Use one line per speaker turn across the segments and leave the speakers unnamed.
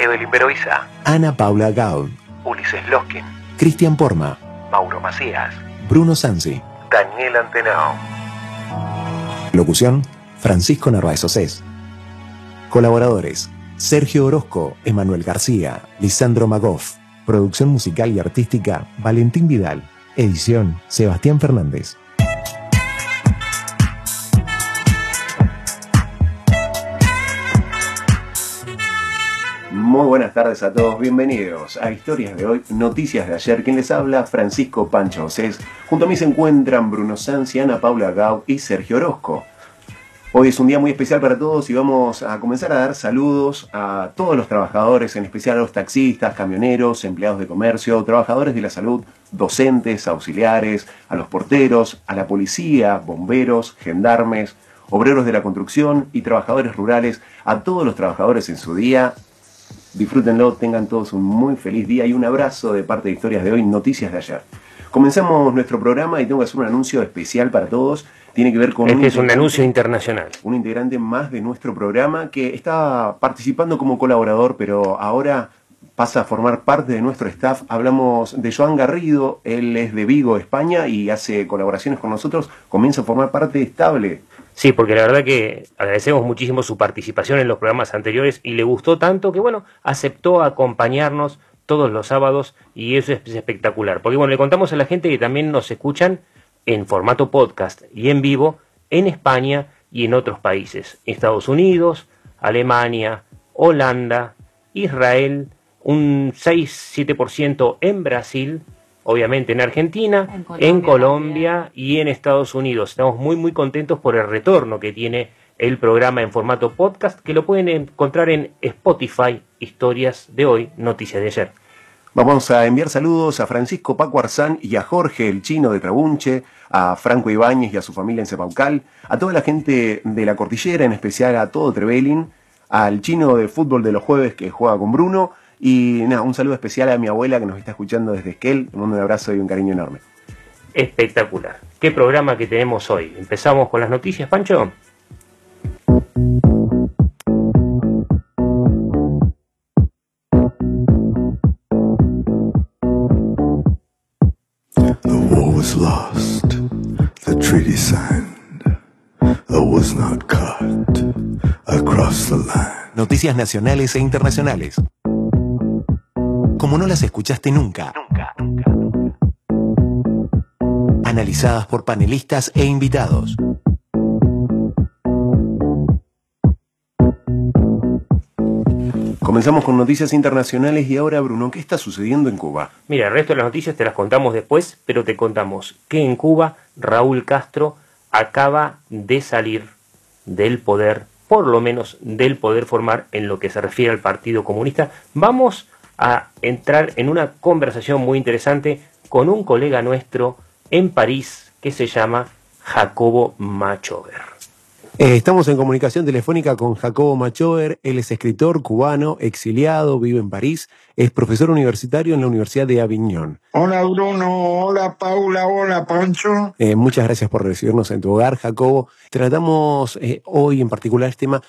Evelyn Beroiza,
Ana Paula Gaud,
Ulises Loskin,
Cristian Porma,
Mauro Macías,
Bruno Sansi.
Daniel Antenao.
Locución, Francisco Narváez Océs. Colaboradores, Sergio Orozco, Emanuel García, Lisandro Magoff. Producción musical y artística, Valentín Vidal. Edición, Sebastián Fernández. Muy buenas tardes a todos, bienvenidos a Historias de hoy, Noticias de ayer. Quien les habla, Francisco Pancho Océs. Junto a mí se encuentran Bruno Sanzi, Ana Paula Gau y Sergio Orozco. Hoy es un día muy especial para todos y vamos a comenzar a dar saludos a todos los trabajadores, en especial a los taxistas, camioneros, empleados de comercio, trabajadores de la salud, docentes, auxiliares, a los porteros, a la policía, bomberos, gendarmes, obreros de la construcción y trabajadores rurales, a todos los trabajadores en su día. Disfrútenlo, tengan todos un muy feliz día y un abrazo de parte de Historias de hoy, Noticias de ayer. Comenzamos nuestro programa y tengo que hacer un anuncio especial para todos tiene que ver con...
Este es un anuncio internacional.
Un integrante más de nuestro programa que está participando como colaborador, pero ahora pasa a formar parte de nuestro staff. Hablamos de Joan Garrido, él es de Vigo, España, y hace colaboraciones con nosotros. Comienza a formar parte estable.
Sí, porque la verdad que agradecemos muchísimo su participación en los programas anteriores y le gustó tanto que, bueno, aceptó acompañarnos todos los sábados y eso es espectacular. Porque, bueno, le contamos a la gente que también nos escuchan en formato podcast y en vivo en España y en otros países. Estados Unidos, Alemania, Holanda, Israel, un 6-7% en Brasil, obviamente en Argentina, en Colombia, en Colombia y en Estados Unidos. Estamos muy muy contentos por el retorno que tiene el programa en formato podcast, que lo pueden encontrar en Spotify, Historias de hoy, Noticias de ayer.
Vamos a enviar saludos a Francisco Paco Arzán y a Jorge, el chino de Trabunche, a Franco Ibáñez y a su familia en Cepaucal, a toda la gente de la cordillera, en especial a todo Trevelin, al chino de fútbol de los jueves que juega con Bruno, y nada, un saludo especial a mi abuela que nos está escuchando desde Esquel, un abrazo y un cariño enorme.
Espectacular. ¿Qué programa que tenemos hoy? ¿Empezamos con las noticias, Pancho?
Noticias nacionales e internacionales. Como no las escuchaste nunca. Nunca, nunca, nunca. Analizadas por panelistas e invitados. Comenzamos con noticias internacionales y ahora, Bruno, ¿qué está sucediendo en Cuba?
Mira, el resto de las noticias te las contamos después, pero te contamos que en Cuba Raúl Castro acaba de salir del poder, por lo menos del poder formar en lo que se refiere al Partido Comunista. Vamos a entrar en una conversación muy interesante con un colega nuestro en París que se llama Jacobo Machover.
Eh, estamos en comunicación telefónica con Jacobo Machover, él es escritor cubano, exiliado, vive en París, es profesor universitario en la Universidad de Aviñón.
Hola Bruno, hola Paula, hola Pancho.
Eh, muchas gracias por recibirnos en tu hogar, Jacobo. Tratamos eh, hoy en particular este tema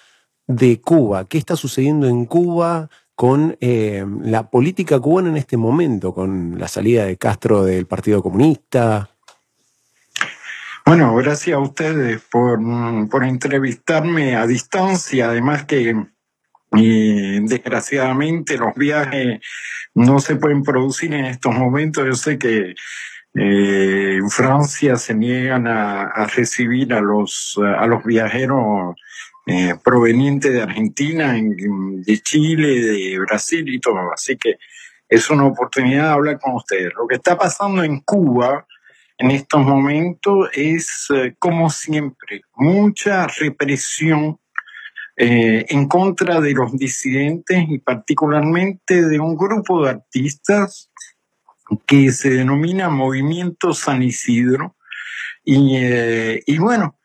de Cuba. ¿Qué está sucediendo en Cuba con la política cubana en este momento, con la salida de Castro del Partido Comunista?
Bueno, gracias a ustedes por, por entrevistarme a distancia, además que eh, desgraciadamente los viajes no se pueden producir en estos momentos. Yo sé que eh, en Francia se niegan a, recibir a los, a los viajeros eh, provenientes de Argentina, de Chile, de Brasil y todo. Así que es una oportunidad de hablar con ustedes. Lo que está pasando en Cuba en estos momentos es, eh, como siempre, mucha represión eh, en contra de los disidentes y particularmente de un grupo de artistas que se denomina Movimiento San Isidro. Y, y bueno,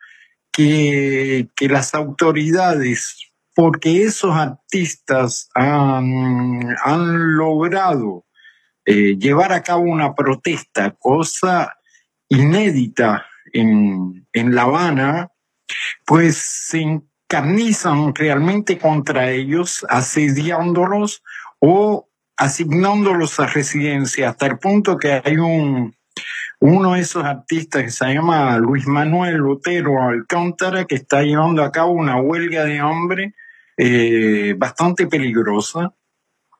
que, las autoridades, porque esos artistas han, han logrado eh, llevar a cabo una protesta, cosa inédita en, en La Habana, pues se encarnizan realmente contra ellos, asediándolos o asignándolos a residencia, hasta el punto que hay un, uno de esos artistas que se llama Luis Manuel Otero Alcántara, que está llevando a cabo una huelga de hambre eh, bastante peligrosa.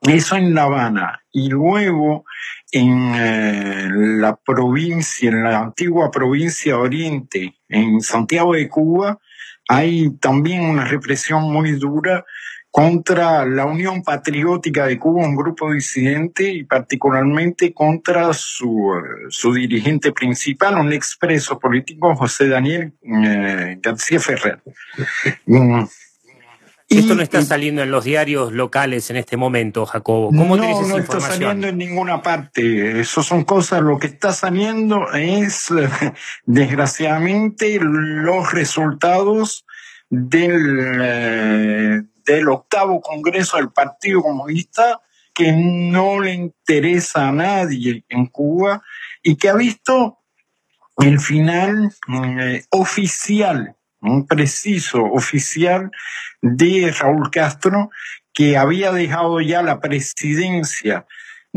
Eso en La Habana. Y luego en eh, la provincia, en la antigua provincia Oriente, en Santiago de Cuba, hay también una represión muy dura contra la Unión Patriótica de Cuba, un grupo disidente, y particularmente contra su, su dirigente principal, un expreso político, José Daniel eh, García Ferrer. Mm.
Esto no está saliendo en los diarios locales en este momento, Jacobo. ¿Cómo
no,
tenés esa
no está
información?
saliendo en ninguna parte. Eso son cosas, lo que está saliendo es, desgraciadamente, los resultados del, eh, del octavo Congreso del Partido Comunista que no le interesa a nadie en Cuba y que ha visto el final eh, oficial, preciso oficial de Raúl Castro, que había dejado ya la presidencia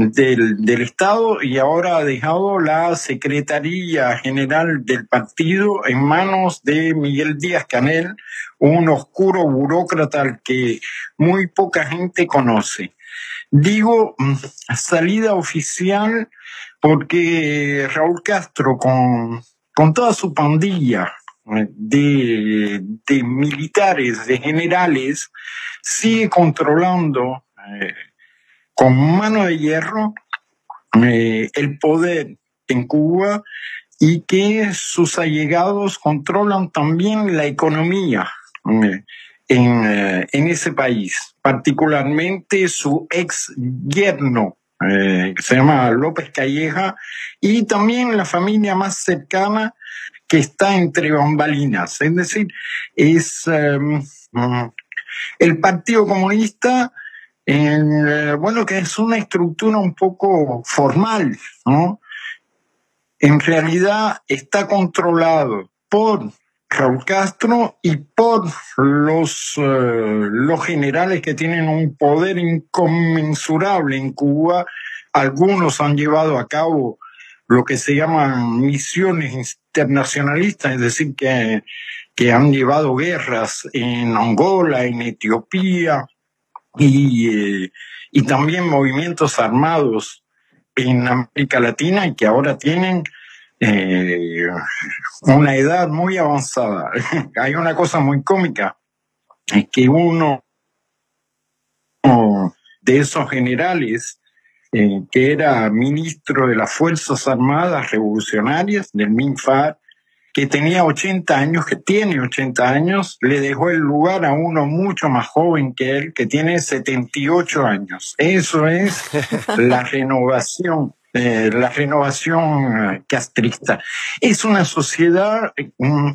del, del Estado y ahora ha dejado la Secretaría General del partido en manos de Miguel Díaz Canel, un oscuro burócrata al que muy poca gente conoce. Digo mm, salida oficial porque Raúl Castro con, con toda su pandilla eh, de, de militares, de generales, sigue controlando eh, con mano de hierro eh, el poder en Cuba y que sus allegados controlan también la economía eh, en, eh, en ese país, particularmente su ex yerno, eh, que se llama López Calleja, y también la familia más cercana que está entre bambalinas. Es decir, es mm, el Partido Comunista, eh, bueno, que es una estructura un poco formal, ¿no? En realidad está controlado por Raúl Castro y por los, eh, los generales que tienen un poder inconmensurable en Cuba. Algunos han llevado a cabo lo que se llaman misiones internacionalistas, es decir, que, que han llevado guerras en Angola, en Etiopía y, eh, y también movimientos armados en América Latina y que ahora tienen eh, una edad muy avanzada. Hay una cosa muy cómica, es que uno de esos generales eh, que era ministro de las Fuerzas Armadas Revolucionarias del MINFAR, que tenía 80 años, que tiene 80 años, le dejó el lugar a uno mucho más joven que él, que tiene 78 años. Eso es la renovación, eh, la renovación eh, castrista. Es una sociedad mm,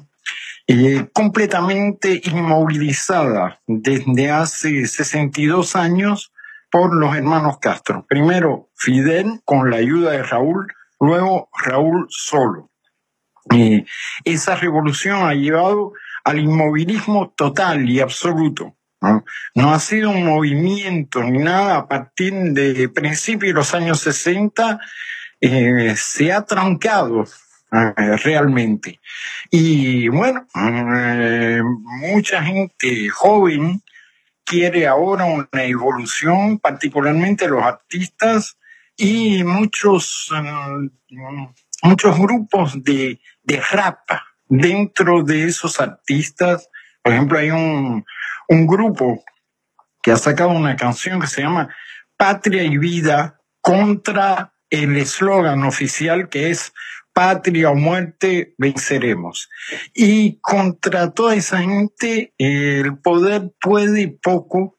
eh, completamente inmovilizada desde hace 62 años por los hermanos Castro. Primero Fidel con la ayuda de Raúl, luego Raúl solo. Esa revolución ha llevado al inmovilismo total y absoluto. ¿no? No ha sido un movimiento ni nada a partir de principios de los años 60, eh, se ha trancado eh, realmente. Y bueno, eh, mucha gente joven quiere ahora una evolución, particularmente los artistas y muchos, eh, muchos grupos de, de rap dentro de esos artistas. Por ejemplo, hay un, un grupo que ha sacado una canción que se llama Patria y Vida contra el eslogan oficial que es patria o muerte, venceremos. Y contra toda esa gente, el poder puede poco,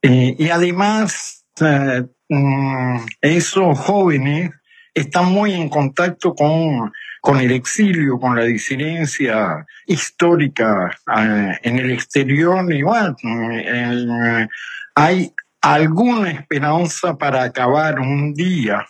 eh, y además eh, mm, esos jóvenes están muy en contacto con, con el exilio, con la disidencia histórica eh, en el exterior, igual mm, hay alguna esperanza para acabar un día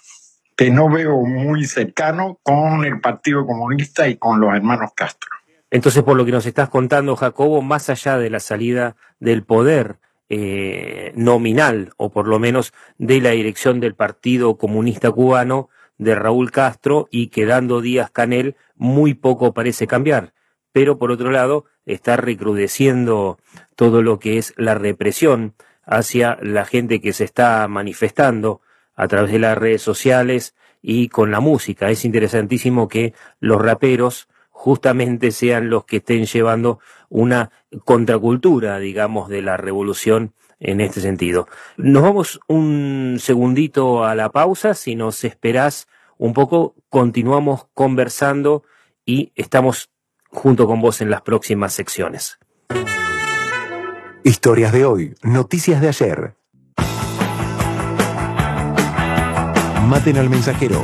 que no veo muy cercano con el Partido Comunista y con los hermanos Castro.
Entonces, por lo que nos estás contando, Jacobo, más allá de la salida del poder eh, nominal, o por lo menos de la dirección del Partido Comunista Cubano, de Raúl Castro, y quedando Díaz Canel, muy poco parece cambiar. Pero, por otro lado, está recrudeciendo todo lo que es la represión hacia la gente que se está manifestando a través de las redes sociales y con la música. Es interesantísimo que los raperos justamente sean los que estén llevando una contracultura, digamos, de la revolución en este sentido. Nos vamos un segundito a la pausa, si nos esperás un poco, continuamos conversando y estamos junto con vos en las próximas secciones.
Historias de hoy, noticias de ayer. Maten al mensajero.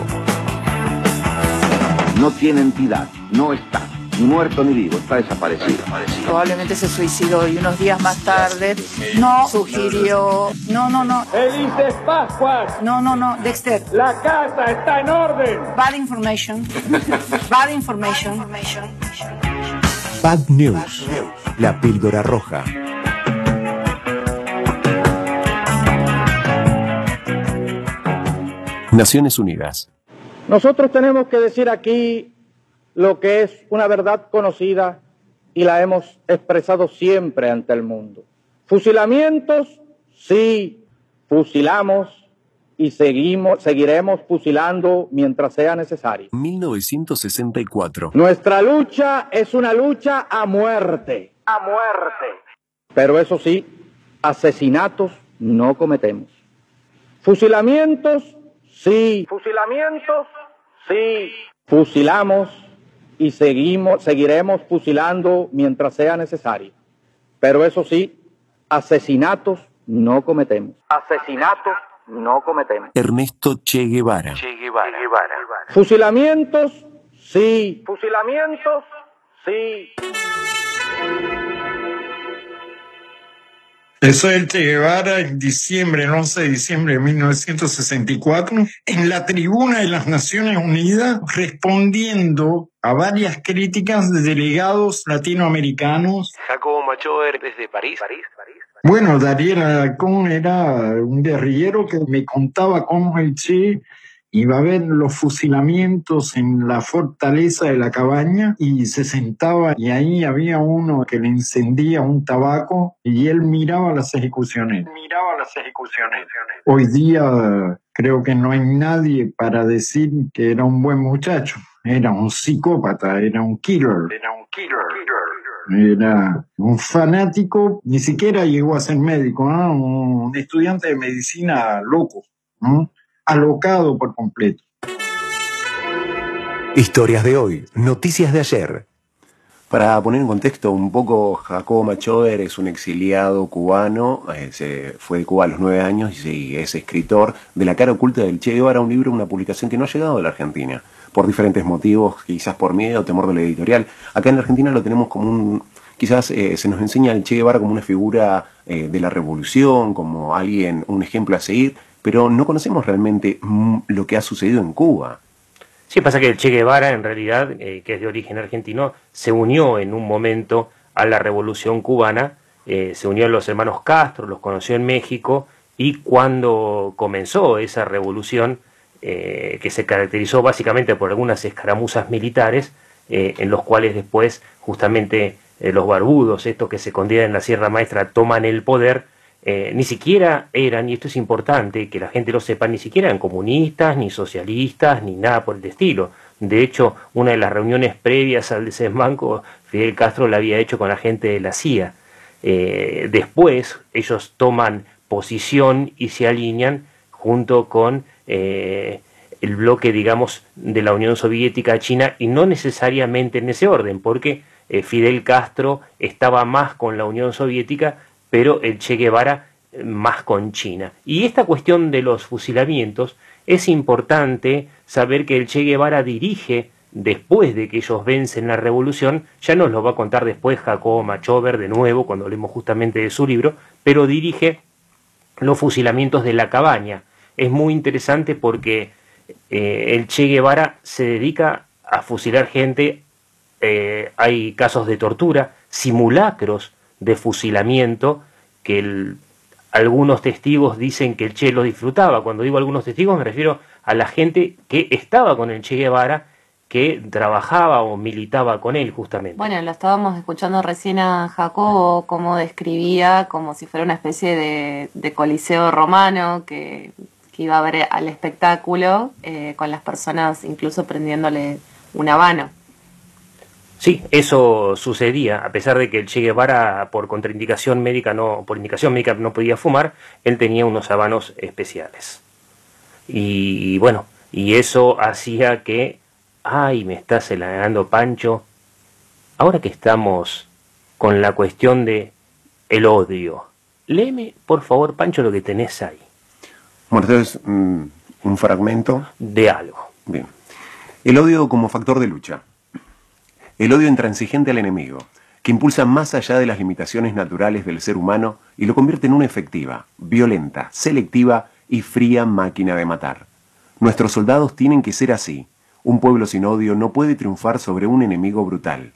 No tiene entidad, no está, ni muerto ni vivo, está desaparecido.
Probablemente se suicidó y unos días más tarde no sugirió. No, no, no.
Felices Pascuas.
No, no, no. Dexter.
La casa está en orden.
Bad information. Bad information.
Bad News. La píldora roja. Naciones Unidas.
Nosotros tenemos que decir aquí lo que es una verdad conocida y la hemos expresado siempre ante el mundo. Fusilamientos, sí, fusilamos y seguimos, seguiremos fusilando mientras sea necesario.
1964.
Nuestra lucha es una lucha a muerte. A muerte. Pero eso sí, asesinatos no cometemos. Fusilamientos, Sí. Fusilamientos. Sí. Fusilamos y seguimos, seguiremos fusilando mientras sea necesario. Pero eso sí, asesinatos no cometemos. Asesinatos no cometemos.
Ernesto Che Guevara.
Che Guevara. Che Guevara.
Fusilamientos, sí. Fusilamientos, sí.
Eso es el Che Guevara en diciembre, el 11 de diciembre de 1964, en la tribuna de las Naciones Unidas, respondiendo a varias críticas de delegados latinoamericanos.
Jacobo Machover desde París. París.
Bueno, Dariel Alarcón era un guerrillero que me contaba cómo el Che iba a ver los fusilamientos en la fortaleza de la cabaña y se sentaba y ahí había uno que le encendía un tabaco y él miraba las ejecuciones.
Miraba las ejecuciones.
Hoy día creo que no hay nadie para decir que era un buen muchacho. Era un psicópata, era un killer.
Era un killer.
Era un fanático, ni siquiera llegó a ser médico, ¿no? un estudiante de medicina loco. ¿no? Alocado por completo.
Historias de hoy, noticias de ayer. Para poner en contexto un poco, Jacobo Machover es un exiliado cubano, eh, se fue de Cuba a los nueve años y es escritor de La cara oculta del Che Guevara, un libro, una publicación que no ha llegado a la Argentina, por diferentes motivos, quizás por miedo, temor de la editorial. Acá en la Argentina lo tenemos como un, quizás eh, se nos enseña al Che Guevara como una figura eh, de la revolución, como alguien, un ejemplo a seguir, pero no conocemos realmente mm, lo que ha sucedido en Cuba.
Sí, pasa que el Che Guevara, en realidad, eh, que es de origen argentino, se unió en un momento a la revolución cubana, eh, se unió a los hermanos Castro, los conoció en México, y cuando comenzó esa revolución, eh, que se caracterizó básicamente por algunas escaramuzas militares, en los cuales después justamente los barbudos, estos que se escondían en la Sierra Maestra, toman el poder, eh, ni siquiera eran, y esto es importante que la gente lo sepa, ni siquiera eran comunistas, ni socialistas, ni nada por el estilo. De hecho, una de las reuniones previas al desbanco, Fidel Castro la había hecho con la gente de la CIA. Eh, después, ellos toman posición y se alinean junto con eh, el bloque, digamos, de la Unión Soviética China y no necesariamente en ese orden, porque Fidel Castro estaba más con la Unión Soviética, pero el Che Guevara eh, más con China. Y esta cuestión de los fusilamientos es importante saber que el Che Guevara dirige después de que ellos vencen la revolución, ya nos lo va a contar después Jacobo Machover de nuevo, cuando hablemos justamente de su libro, pero dirige los fusilamientos de la cabaña. Es muy interesante porque eh, el Che Guevara se dedica a fusilar gente, eh, hay casos de tortura, simulacros de fusilamiento, que algunos testigos dicen que el Che lo disfrutaba. Cuando digo algunos testigos me refiero a la gente que estaba con el Che Guevara que trabajaba o militaba con él justamente.
Bueno, lo estábamos escuchando recién a Jacobo, cómo describía como si fuera una especie de, coliseo romano que, iba a ver al espectáculo eh, con las personas incluso prendiéndole un habano.
Sí, eso sucedía, a pesar de que el Che Guevara por contraindicación médica no, por indicación médica no podía fumar, él tenía unos habanos especiales. Y bueno, y eso hacía que Ay, me estás helando, Pancho. Ahora que estamos con la cuestión de el odio, léeme, por favor, Pancho, lo que tenés ahí.
Bueno, entonces, mm, un fragmento.
De algo.
Bien. El odio como factor de lucha. El odio intransigente al enemigo, que impulsa más allá de las limitaciones naturales del ser humano y lo convierte en una efectiva, violenta, selectiva y fría máquina de matar. Nuestros soldados tienen que ser así, un pueblo sin odio no puede triunfar sobre un enemigo brutal.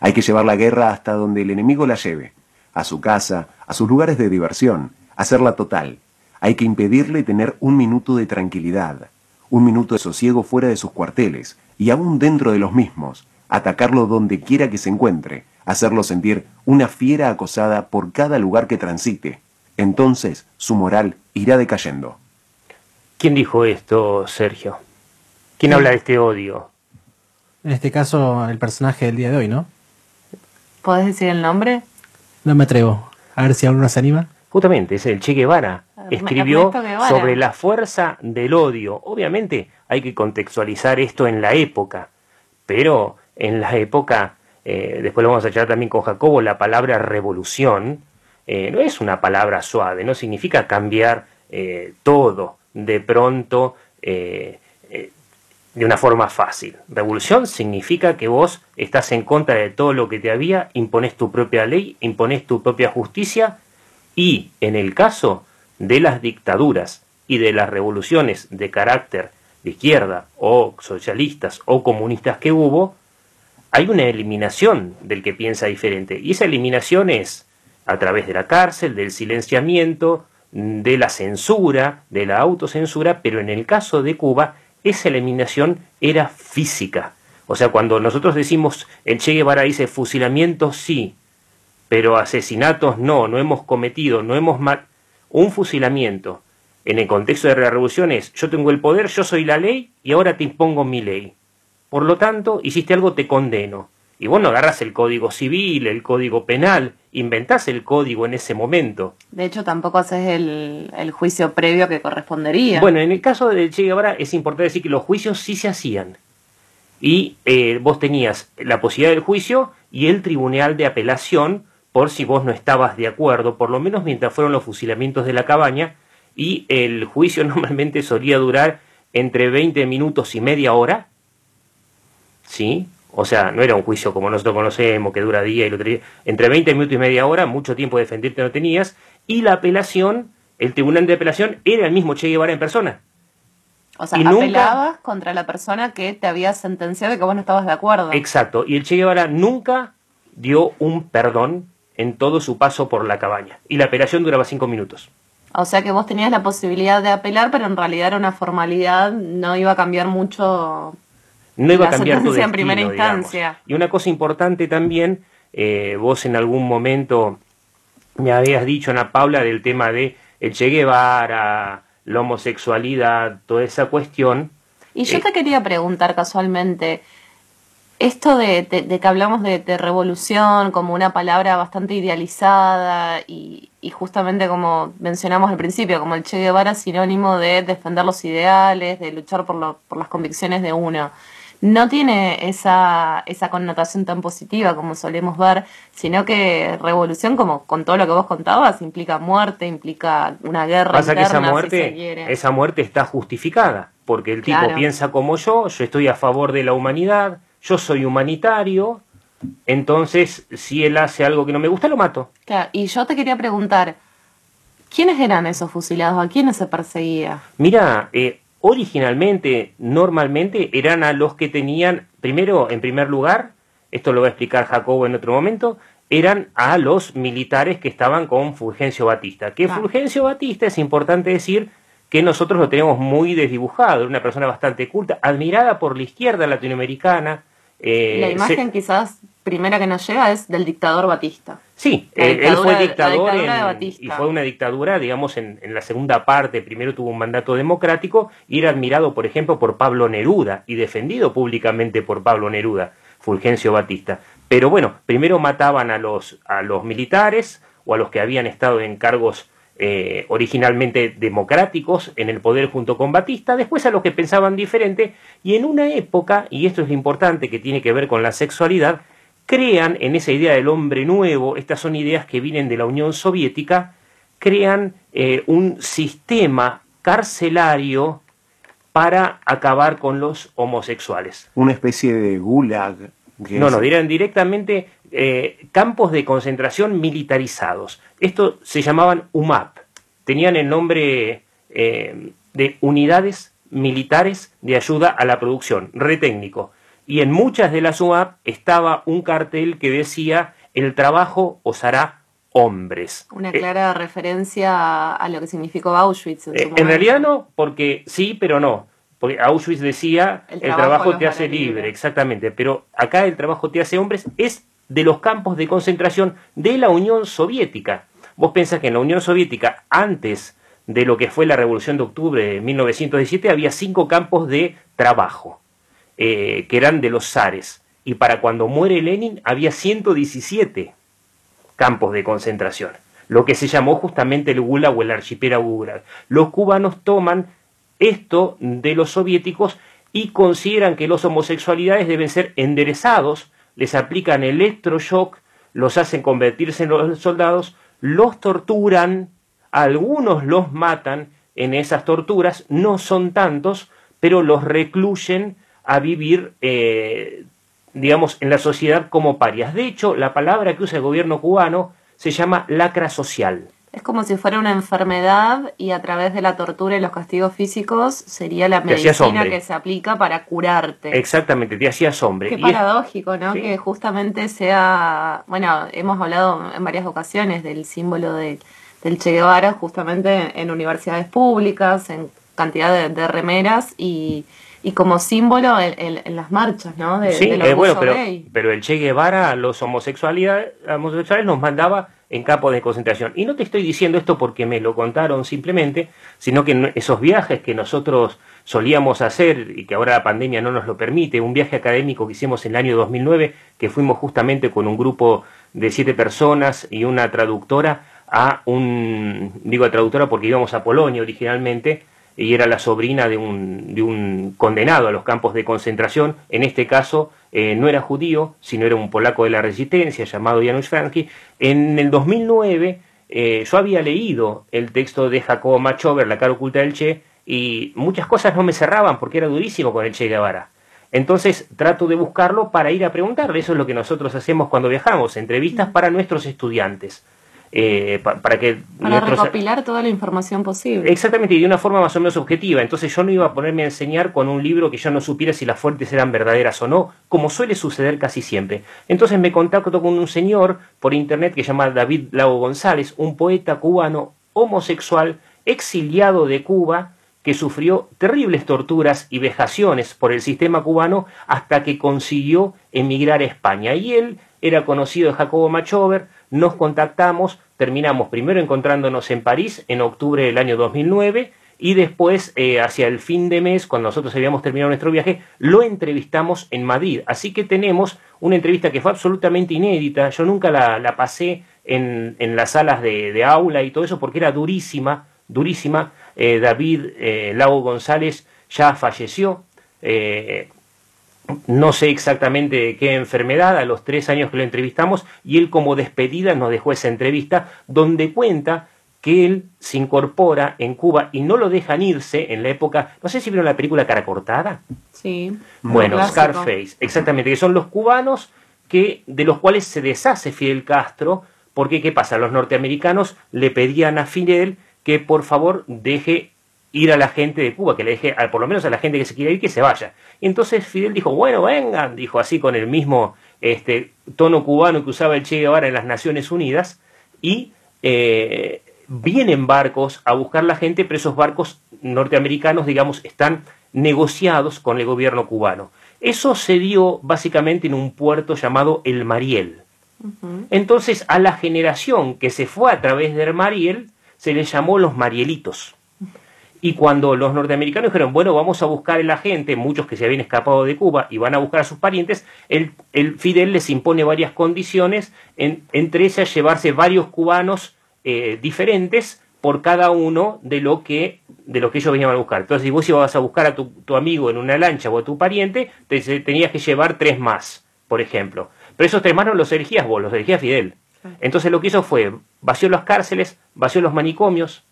Hay que llevar la guerra hasta donde el enemigo la lleve, a su casa, a sus lugares de diversión, hacerla total. Hay que impedirle tener un minuto de tranquilidad, un minuto de sosiego fuera de sus cuarteles y aún dentro de los mismos, atacarlo donde quiera que se encuentre, hacerlo sentir una fiera acosada por cada lugar que transite. Entonces su moral irá decayendo.
¿Quién dijo esto, Sergio? ¿Quién habla de este odio?
En este caso, el personaje del día de hoy, ¿no?
¿Puedes decir el nombre?
No me atrevo. A ver si alguno se anima.
Justamente, es el Che Guevara. Escribió sobre la fuerza del odio. Obviamente hay que contextualizar esto en la época, pero en la época, eh, después lo vamos a echar también con Jacobo, la palabra revolución eh, no es una palabra suave, no significa cambiar eh, todo de pronto de una forma fácil. Revolución significa que vos estás en contra de todo lo que te había, impones tu propia ley, impones tu propia justicia y en el caso de las dictaduras y de las revoluciones de carácter de izquierda o socialistas o comunistas que hubo, hay una eliminación del que piensa diferente. Y esa eliminación es a través de la cárcel, del silenciamiento, de la censura, de la autocensura, pero en el caso de Cuba esa eliminación era física. O sea, cuando nosotros decimos el Che Guevara dice fusilamientos sí, pero asesinatos no, no hemos cometido, no hemos un fusilamiento en el contexto de la revolución es yo tengo el poder, yo soy la ley y ahora te impongo mi ley. Por lo tanto, hiciste algo, te condeno. Y vos no agarras el código civil, el código penal, inventás el código en ese momento.
De hecho, tampoco haces el, juicio previo que correspondería.
Bueno, en el caso de Che Guevara es importante decir que los juicios sí se hacían. Y eh, vos tenías la posibilidad del juicio y el tribunal de apelación por si vos no estabas de acuerdo, por lo menos mientras fueron los fusilamientos de la cabaña, y el juicio normalmente solía durar entre 20 minutos y media hora, ¿sí? O sea, no era un juicio como nosotros conocemos, que dura día y otro día. Entre 20 minutos y media hora, mucho tiempo de defenderte no tenías. Y la apelación, el tribunal de apelación, era el mismo Che Guevara en persona.
O sea, apelabas contra la persona que te había sentenciado y que vos no estabas de acuerdo.
Exacto. Y el Che Guevara nunca dio un perdón en todo su paso por la cabaña. Y la apelación duraba cinco minutos.
O sea que vos tenías la posibilidad de apelar, pero en realidad era una formalidad, no iba a cambiar mucho
no iba a cambiar tu destino,
en primera instancia.
Y una cosa importante también, eh, vos en algún momento me habías dicho, Ana Paula, del tema de el Che Guevara, la homosexualidad, toda esa cuestión.
Y yo eh, te quería preguntar casualmente, esto de, de- de que hablamos de, de revolución como una palabra bastante idealizada y, y justamente como mencionamos al principio, como el Che Guevara sinónimo de defender los ideales, de luchar por, lo- por las convicciones de uno. No tiene esa, esa connotación tan positiva como solemos ver, sino que revolución, como con todo lo que vos contabas, implica muerte, implica una guerra
Pasa que esa
si se
muerte,
quiere.
esa muerte está justificada, porque el tipo
Claro.
piensa como yo, yo estoy a favor de la humanidad, yo soy humanitario, entonces si él hace algo que no me gusta, lo mato.
Claro, y yo te quería preguntar, ¿quiénes eran esos fusilados? ¿A quiénes se perseguía?
Mira, eh, originalmente, normalmente, eran a los que tenían, primero, en primer lugar, esto lo va a explicar Jacobo en otro momento, eran a los militares que estaban con Fulgencio Batista. Que
Ah.
Fulgencio Batista es importante decir que nosotros lo tenemos muy desdibujado, era una persona bastante culta, admirada por la izquierda latinoamericana. Eh,
la
se-
imagen quizás primera que nos llega es del dictador Batista.
Sí, eh, él fue
la
dictador en- y fue una dictadura, digamos, en, en la segunda parte. Primero tuvo un mandato democrático y era admirado, por ejemplo, por Pablo Neruda y defendido públicamente por Pablo Neruda, Fulgencio Batista. Pero bueno, primero mataban a los, a los militares o a los que habían estado en cargos eh, originalmente democráticos en el poder junto con Batista, después a los que pensaban diferente, y en una época, y esto es lo importante que tiene que ver con la sexualidad, crean en esa idea del hombre nuevo, estas son ideas que vienen de la Unión Soviética, crean eh, un sistema carcelario para acabar con los homosexuales.
Una especie de gulag.
No, no, dirán directamente eh, campos de concentración militarizados. Esto se llamaban UMAP. Tenían el nombre eh, de unidades militares de ayuda a la producción, re técnico. Y en muchas de las UMAP estaba un cartel que decía el trabajo os hará hombres.
Una
Eh,
clara referencia a, a lo que significó Auschwitz. En,
eh, en realidad no, porque sí, pero no. Porque Auschwitz decía,
El
el,
trabajo
te hace libre,
libre.
exactamente. Pero acá el trabajo te hace hombres es de los campos de concentración de la Unión Soviética. Vos pensás que en la Unión Soviética, antes de lo que fue la Revolución de Octubre de 1917, había cinco campos de trabajo, eh, que eran de los zares. Y para cuando muere Lenin había 117 campos de concentración, lo que se llamó justamente el Gulag o el archipiélago Gulag. Los cubanos toman esto de los soviéticos y consideran que los homosexualidades deben ser enderezados, les aplican electroshock, los hacen convertirse en soldados, los torturan, algunos los matan en esas torturas, no son tantos, pero los recluyen a vivir, eh, digamos, en la sociedad como parias. De hecho, la palabra que usa el gobierno cubano se llama lacra social.
Es como si fuera una enfermedad y a través de la tortura y los castigos físicos sería la medicina que se aplica para curarte.
Exactamente, te hacías hombre.
Qué
Y es-
paradójico, ¿no?
Sí.
Que justamente sea, bueno, hemos hablado en varias ocasiones del símbolo de- del Che Guevara justamente en universidades públicas, en cantidad de, de remeras y, y como símbolo en, en- en las marchas, ¿no? De,
Sí,
del
eh, bueno, pero,
gay.
pero el Che Guevara los homosexuales, homosexuales los mandaba en campos de concentración. Y no te estoy diciendo esto porque me lo contaron simplemente, sino que esos viajes que nosotros solíamos hacer y que ahora la pandemia no nos lo permite, un viaje académico que hicimos en el año 2009, que fuimos justamente con un grupo de siete personas y una traductora a un, digo traductora porque íbamos a Polonia originalmente, y era la sobrina de un, de un condenado a los campos de concentración. En este caso eh, no era judío, sino era un polaco de la resistencia llamado Janusz Franki. En el 2009 eh, yo había leído el texto de Jacobo Machover, La cara oculta del Che, y muchas cosas no me cerraban porque era durísimo con el Che Guevara. Entonces trato de buscarlo para ir a preguntarle. Eso es lo que nosotros hacemos cuando viajamos, entrevistas para nuestros estudiantes. Eh, pa- para que
Para
nuestros-
recopilar toda la información posible.
Exactamente, y de una forma más o menos objetiva. Entonces yo no iba a ponerme a enseñar con un libro que yo no supiera si las fuentes eran verdaderas o no, como suele suceder casi siempre. Entonces me contacto con un señor por internet que se llama David Lago González, un poeta cubano homosexual, exiliado de Cuba, que sufrió terribles torturas y vejaciones por el sistema cubano hasta que consiguió emigrar a España. Y él era conocido de Jacobo Machover, nos contactamos, terminamos primero encontrándonos en París en octubre del año 2009 y después, eh, hacia el fin de mes, cuando nosotros habíamos terminado nuestro viaje, lo entrevistamos en Madrid. Así que tenemos una entrevista que fue absolutamente inédita. Yo nunca la, la pasé en, en, las salas de, aula y todo eso porque era durísima, durísima. Eh, David eh, Lago González ya falleció. No sé exactamente de qué enfermedad, a los tres años que lo entrevistamos, y él como despedida nos dejó esa entrevista donde cuenta que él se incorpora en Cuba y no lo dejan irse en la época, no sé si vieron la película Cara Cortada.
Sí.
Bueno, Scarface, exactamente, que son los cubanos que, de los cuales se deshace Fidel Castro, porque ¿qué pasa? Los norteamericanos le pedían a Fidel que por favor deje ir a la gente de Cuba, que le deje, por lo menos a la gente que se quiere ir, que se vaya. Y entonces Fidel dijo, bueno, vengan, dijo así con el mismo este, tono cubano que usaba el Che Guevara en las Naciones Unidas, y eh, vienen barcos a buscar la gente, pero esos barcos norteamericanos, digamos, están negociados con el gobierno cubano. Eso se dio básicamente en un puerto llamado El Mariel. Uh -huh. Entonces a la generación que se fue a través del Mariel se le llamó los Marielitos. Y cuando los norteamericanos dijeron, bueno, vamos a buscar a la gente, muchos que se habían escapado de Cuba y van a buscar a sus parientes, el, el Fidel les impone varias condiciones, en, entre ellas llevarse varios cubanos eh, diferentes por cada uno de lo que de lo que ellos venían a buscar. Entonces, si vos ibas a buscar a tu, tu amigo en una lancha o a tu pariente, te, tenías que llevar tres más, por ejemplo. Pero esos tres más no los elegías vos, los elegía Fidel. Entonces lo que hizo fue vació las cárceles, vació los manicomios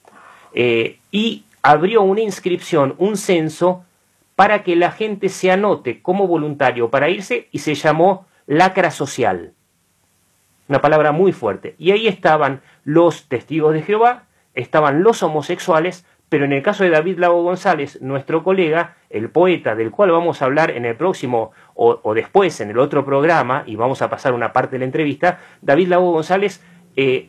eh, y abrió una inscripción, un censo, para que la gente se anote como voluntario para irse y se llamó lacra social. Una palabra muy fuerte. Y ahí estaban los testigos de Jehová, estaban los homosexuales, pero en el caso de David Lago González, nuestro colega, el poeta, del cual vamos a hablar en el próximo o, después en el otro programa, y vamos a pasar una parte de la entrevista, David Lago González eh,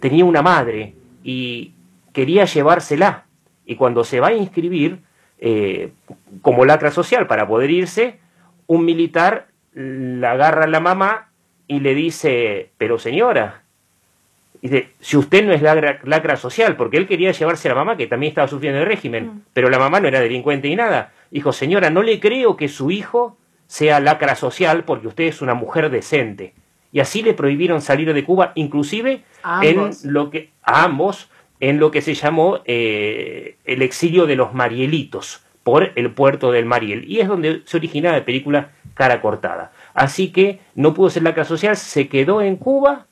tenía una madre y quería llevársela. Y cuando se va a inscribir eh, como lacra social para poder irse, un militar la agarra a la mamá y le dice, pero señora, dice, si usted no es lacra, lacra, social, porque él quería llevarse a la mamá que también estaba sufriendo el régimen, mm. pero la mamá no era delincuente ni nada. Dijo, señora, no le creo que su hijo sea lacra social porque usted es una mujer decente. Y así le prohibieron salir de Cuba, inclusive en lo que a ambos en lo que se llamó eh, el exilio de los Marielitos por el puerto del Mariel. Y es donde se origina la película Cara Cortada. Así que no pudo ser lacra social, se quedó en Cuba,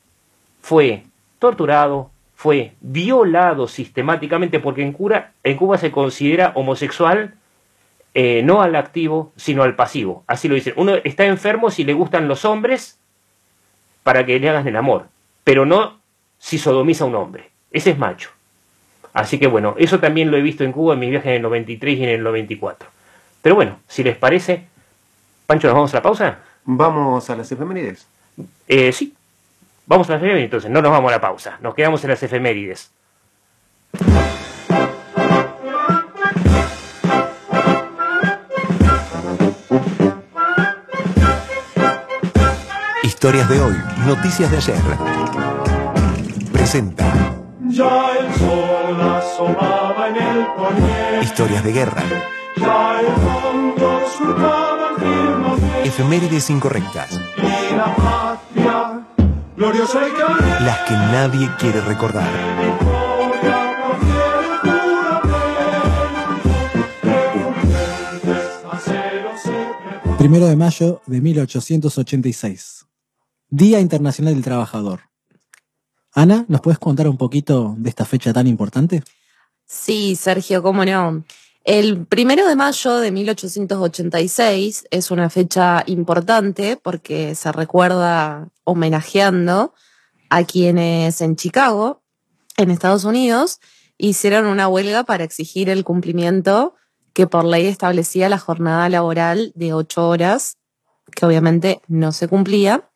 fue torturado, fue violado sistemáticamente, porque en, Cuba, en Cuba se considera homosexual eh, no al activo, sino al pasivo. Así lo dicen. Uno está enfermo si le gustan los hombres para que le hagan el amor, pero no si sodomiza a un hombre. Ese es macho. Así que bueno, eso también lo he visto en Cuba en mis viajes en el 93 y en el 94. Pero bueno, si les parece, Pancho, ¿nos vamos a la pausa?
Vamos a las efemérides.
Eh, sí, vamos a las efemérides entonces, no nos vamos a la pausa, nos quedamos en las efemérides.
Historias de hoy, noticias de ayer. Presenta.
Ya el sol asomaba en el poniente.
Historias de guerra.
Ya el fondo surcaba el firmamento.
Efemérides incorrectas.
Y la patria, gloriosa y caliente.
Las que nadie quiere recordar.
Primero de mayo de 1886. Día Internacional del Trabajador. Ana, ¿nos puedes contar un poquito de esta fecha tan importante?
Sí, Sergio, cómo no. El primero de mayo de 1886 es una fecha importante porque se recuerda homenajeando a quienes en Chicago, en Estados Unidos, hicieron una huelga para exigir el cumplimiento que por ley establecía la jornada laboral de ocho horas, que obviamente no se cumplía.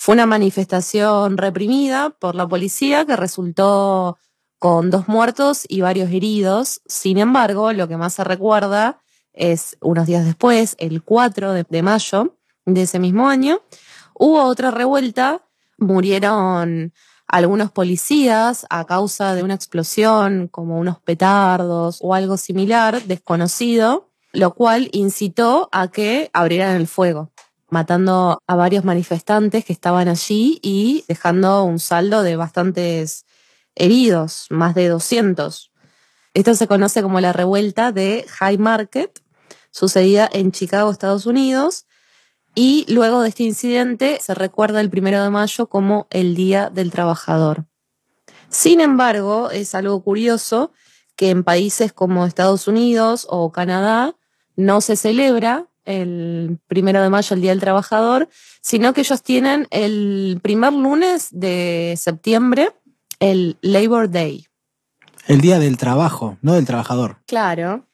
Fue una manifestación reprimida por la policía que resultó con dos muertos y varios heridos. Sin embargo, lo que más se recuerda es unos días después, el 4 de, mayo de ese mismo año, hubo otra revuelta, murieron algunos policías a causa de una explosión como unos petardos o algo similar desconocido, lo cual incitó a que abrieran el fuego, matando a varios manifestantes que estaban allí y dejando un saldo de bastantes heridos, más de 200. Esto se conoce como la revuelta de High Market, sucedida en Chicago, Estados Unidos, y luego de este incidente se recuerda el primero de mayo como el Día del Trabajador. Sin embargo, es algo curioso que en países como Estados Unidos o Canadá no se celebra el primero de mayo, el Día del Trabajador, sino que ellos tienen el primer lunes de septiembre, el Labor Day.
El día del trabajo, no del trabajador.
Claro.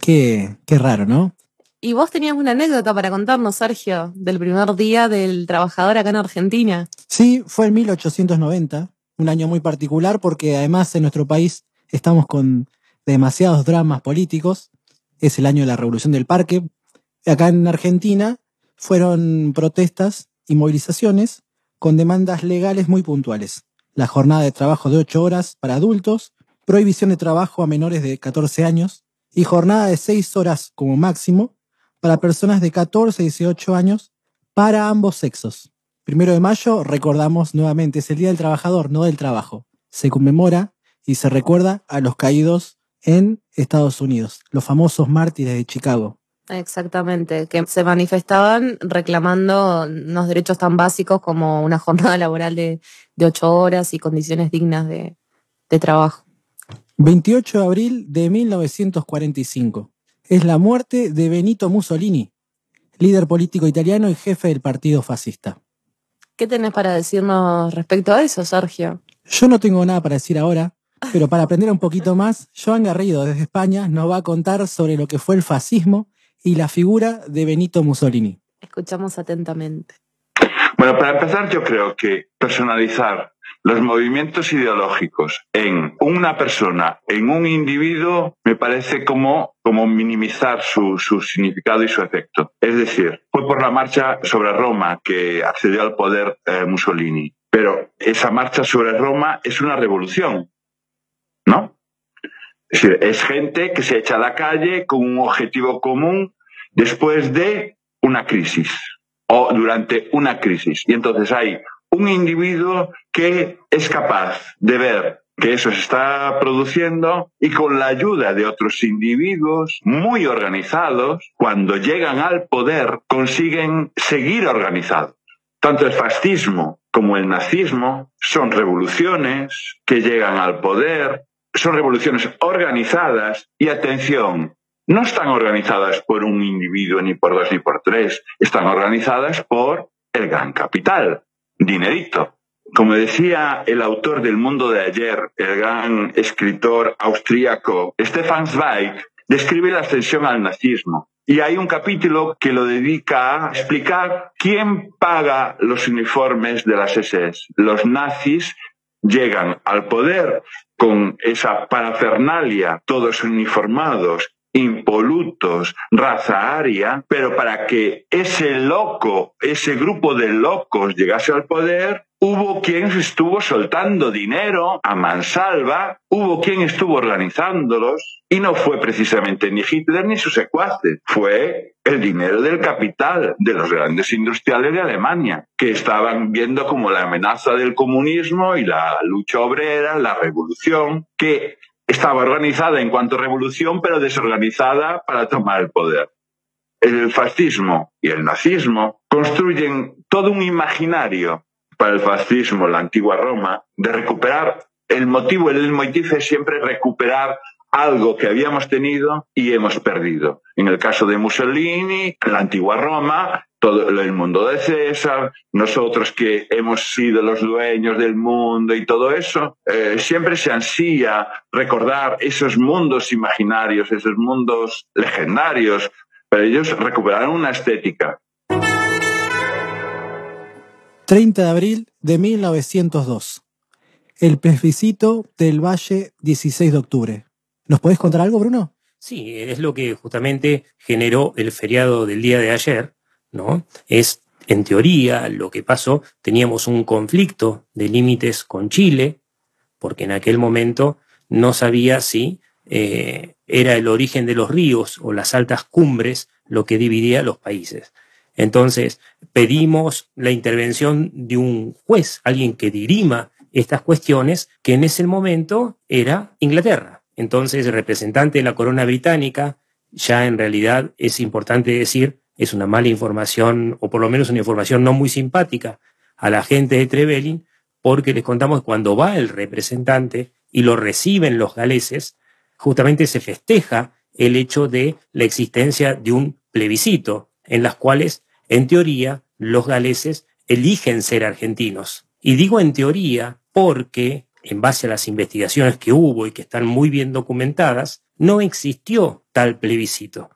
Qué, qué raro, ¿no?
Y vos tenías una anécdota para contarnos, Sergio, del primer día del trabajador acá en Argentina.
Sí, fue en 1890, un año muy particular porque además en nuestro país estamos con demasiados dramas políticos. Es el año de la Revolución del Parque. Acá en Argentina fueron protestas y movilizaciones con demandas legales muy puntuales. La jornada de trabajo de 8 horas para adultos, prohibición de trabajo a menores de 14 años y jornada de 6 horas como máximo para personas de 14 y 18 años para ambos sexos. Primero de mayo, recordamos nuevamente, es el Día del Trabajador, no del trabajo. Se conmemora y se recuerda a los caídos en Estados Unidos, los famosos mártires de Chicago.
Exactamente, que se manifestaban reclamando unos derechos tan básicos como una jornada laboral de, de ocho horas y condiciones dignas de, de trabajo.
28 de abril de 1945. Es la muerte de Benito Mussolini, líder político italiano y jefe del partido fascista.
¿Qué tenés para decirnos respecto a eso, Sergio?
Yo no tengo nada para decir ahora, pero para aprender un poquito más, Joan Garrido desde España nos va a contar sobre lo que fue el fascismo y la figura de Benito Mussolini.
Escuchamos atentamente.
Bueno, para empezar, yo creo que personalizar los movimientos ideológicos en una persona, en un individuo, me parece como, como minimizar su, su significado y su efecto. Es decir, fue por la marcha sobre Roma que accedió al poder eh, Mussolini, pero esa marcha sobre Roma es una revolución, ¿no? Es decir, es gente que se echa a la calle con un objetivo común después de una crisis o durante una crisis. Y entonces hay un individuo que es capaz de ver que eso se está produciendo y con la ayuda de otros individuos muy organizados, cuando llegan al poder, consiguen seguir organizados. Tanto el fascismo como el nazismo son revoluciones que llegan al poder, son revoluciones organizadas y atención, no están organizadas por un individuo ni por dos ni por tres, están organizadas por el gran capital, dinerito. Como decía el autor del mundo de ayer, el gran escritor austríaco Stefan Zweig, describe la ascensión al nazismo. Y hay un capítulo que lo dedica a explicar quién paga los uniformes de las SS. Los nazis llegan al poder con esa parafernalia, todos uniformados, impolutos, raza aria, pero para que ese loco, ese grupo de locos llegase al poder, hubo quien estuvo soltando dinero a mansalva, hubo quien estuvo organizándolos, y no fue precisamente ni Hitler ni sus secuaces, fue el dinero del capital de los grandes industriales de Alemania, que estaban viendo como la amenaza del comunismo y la lucha obrera, la revolución, que estaba organizada en cuanto a revolución, pero desorganizada para tomar el poder. El fascismo y el nazismo construyen todo un imaginario para el fascismo, la antigua Roma, de recuperar el motivo, el motivo es siempre recuperar algo que habíamos tenido y hemos perdido. En el caso de Mussolini, la antigua Roma, todo el mundo de César, nosotros que hemos sido los dueños del mundo y todo eso, eh, siempre se ansía recordar esos mundos imaginarios, esos mundos legendarios, pero ellos recuperaron una estética.
30 de abril de 1902. El plebiscito del Valle, 16 de octubre. ¿Nos podés contar algo, Bruno?
Sí, es lo que justamente generó el feriado del día de ayer, ¿no? Es En teoría, lo que pasó, teníamos un conflicto de límites con Chile, porque en aquel momento no sabía si eh, era el origen de los ríos o las altas cumbres lo que dividía los países. Entonces, pedimos la intervención de un juez, alguien que dirima estas cuestiones, que en ese momento era Inglaterra. Entonces, el representante de la corona británica, ya en realidad es importante decir, es una mala información, o por lo menos una información no muy simpática a la gente de Trevelin, porque les contamos que cuando va el representante y lo reciben los galeses, justamente se festeja el hecho de la existencia de un plebiscito, en las cuales, en teoría, los galeses eligen ser argentinos. Y digo en teoría porque, en base a las investigaciones que hubo y que están muy bien documentadas, no existió tal plebiscito.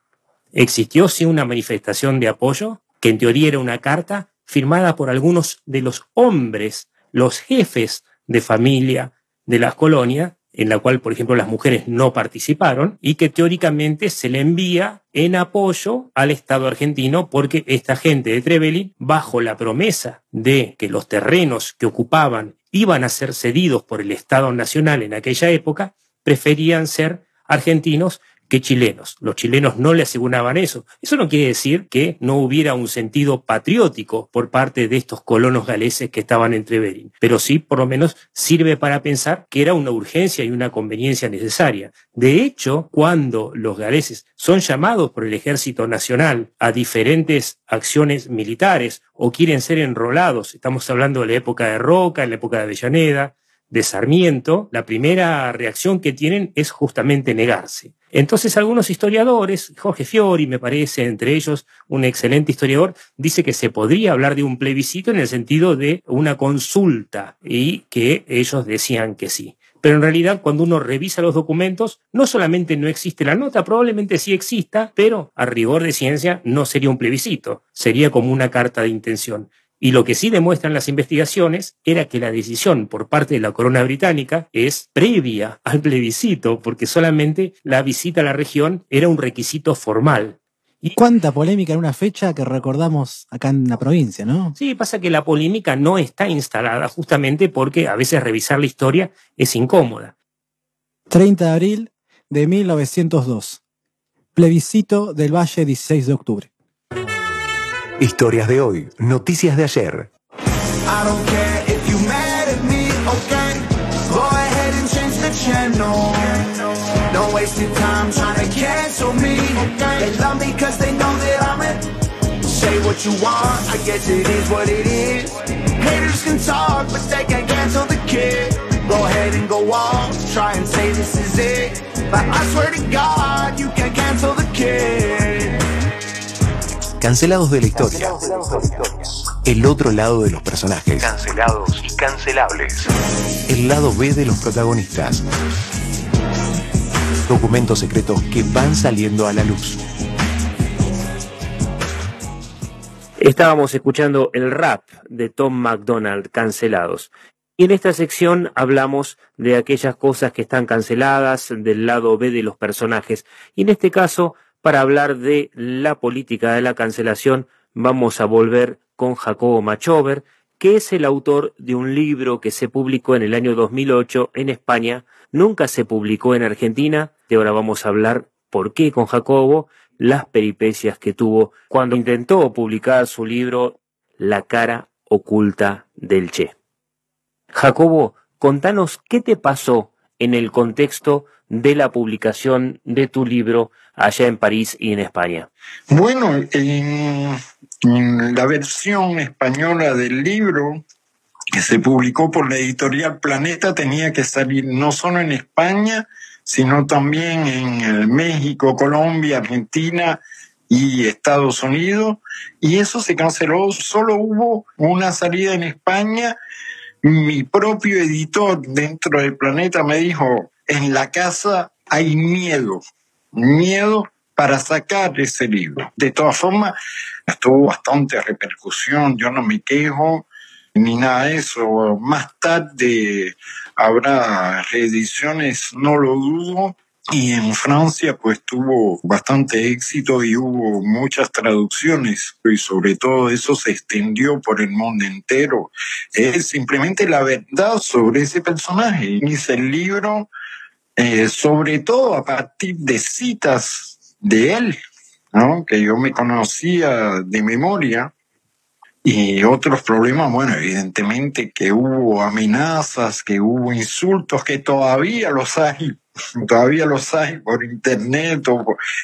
Existió sí una manifestación de apoyo, que en teoría era una carta firmada por algunos de los hombres, los jefes de familia de las colonias, en la cual, por ejemplo, las mujeres no participaron y que teóricamente se le envía en apoyo al Estado argentino porque esta gente de Trevelin, bajo la promesa de que los terrenos que ocupaban iban a ser cedidos por el Estado Nacional en aquella época, preferían ser argentinos que chilenos. Los chilenos no le aseguraban eso. Eso no quiere decir que no hubiera un sentido patriótico por parte de estos colonos galeses que estaban entre Bering, pero sí, por lo menos, sirve para pensar que era una urgencia y una conveniencia necesaria. De hecho, cuando los galeses son llamados por el Ejército Nacional a diferentes acciones militares o quieren ser enrolados, estamos hablando de la época de Roca, en la época de Avellaneda, de Sarmiento, la primera reacción que tienen es justamente negarse. Entonces algunos historiadores, Jorge Fiori me parece, entre ellos un excelente historiador, dice que se podría hablar de un plebiscito en el sentido de una consulta y que ellos decían que sí. Pero en realidad cuando uno revisa los documentos, no solamente no existe la nota, probablemente sí exista, pero a rigor de ciencia no sería un plebiscito, sería como una carta de intención. Y lo que sí demuestran las investigaciones era que la decisión por parte de la corona británica es previa al plebiscito, porque solamente la visita a la región era un requisito formal.
Y cuánta polémica en una fecha que recordamos acá en la provincia, ¿no?
Sí, pasa que la polémica no está instalada justamente porque a veces revisar la historia es incómoda.
30 de abril de 1902. Plebiscito del Valle 16 de octubre.
Historias de hoy, noticias de ayer.
Go ahead and can. Go off, try and say this is it. But I swear to God, you can't cancel the kid.
Cancelados de la historia. El otro lado de los personajes.
Cancelados y cancelables.
El lado B de los protagonistas. Documentos secretos que van saliendo a la luz.
Estábamos escuchando el rap de Tom McDonald, Cancelados. Y en esta sección hablamos de aquellas cosas que están canceladas, del lado B de los personajes. Y en este caso para hablar de la política de la cancelación, vamos a volver con Jacobo Machover, que es el autor de un libro que se publicó en el año 2008 en España, nunca se publicó en Argentina, y ahora vamos a hablar por qué con Jacobo, las peripecias que tuvo cuando intentó publicar su libro La cara oculta del Che. Jacobo, contanos qué te pasó en el contexto de la publicación de tu libro allá en París y en España?
Bueno, en, la versión española del libro que se publicó por la editorial Planeta tenía que salir no solo en España, sino también en México, Colombia, Argentina y Estados Unidos. Y eso se canceló, solo hubo una salida en España. Mi propio editor dentro del Planeta me dijo, en la casa hay miedo, miedo para sacar ese libro. De todas formas, tuvo bastante repercusión, yo no me quejo ni nada de eso. Más tarde habrá reediciones, no lo dudo. Y en Francia pues tuvo bastante éxito y hubo muchas traducciones y sobre todo eso se extendió por el mundo entero. Es simplemente la verdad sobre ese personaje. Hice el libro eh, sobre todo a partir de citas de él, ¿no? que yo me conocía de memoria. Y otros problemas, bueno, evidentemente que hubo amenazas, que hubo insultos, que todavía los hay todavía los hay por internet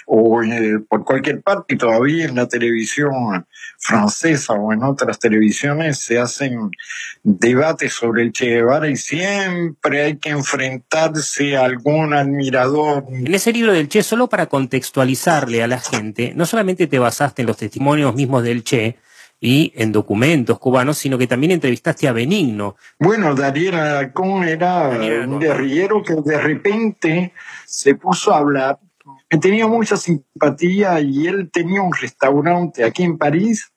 o, eh, por cualquier parte, y todavía en la televisión francesa o en otras televisiones se hacen debates sobre el Che Guevara y siempre hay que enfrentarse a algún admirador.
En ese libro del Che, solo para contextualizarle a la gente, no solamente te basaste en los testimonios mismos del Che, y en documentos cubanos, sino que también entrevistaste a Benigno.
Bueno, Daniel Alarcón era un guerrillero que de repente se puso a hablar. Me tenía mucha simpatía y él tenía un restaurante aquí en París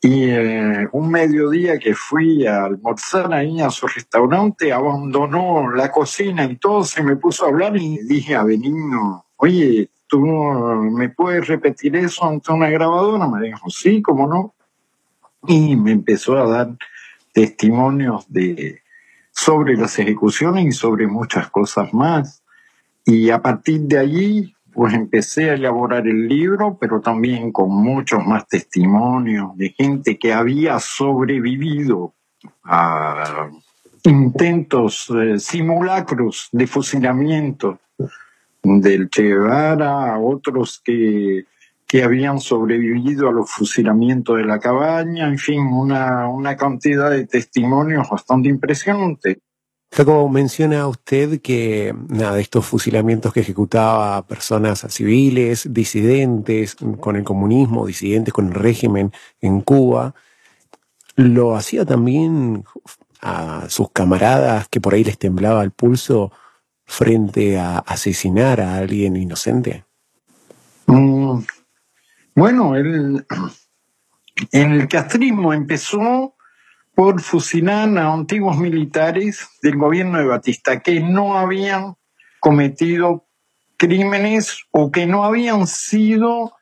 y eh, un mediodía que fui a almorzar ahí a su restaurante, abandonó la cocina y todo, se me puso a hablar y dije a Benigno, oye, ¿tú me puedes repetir eso ante una grabadora? Me dijo, sí, cómo no y me empezó a dar testimonios de, sobre las ejecuciones y sobre muchas cosas más. Y a partir de allí, pues empecé a elaborar el libro, pero también con muchos más testimonios de gente que había sobrevivido a intentos eh, simulacros de fusilamiento del Che Guevara, otros que que habían sobrevivido a los fusilamientos de la cabaña, en fin, una, una cantidad de testimonios bastante impresionante.
Como menciona usted que nada, de estos fusilamientos que ejecutaba personas civiles, disidentes con el comunismo, disidentes con el régimen en Cuba, lo hacía también a sus camaradas que por ahí les temblaba el pulso frente a asesinar a alguien inocente?
Mm, bueno, el, castrismo empezó por fusilar a antiguos militares del gobierno de Batista que no habían cometido crímenes o que no habían sido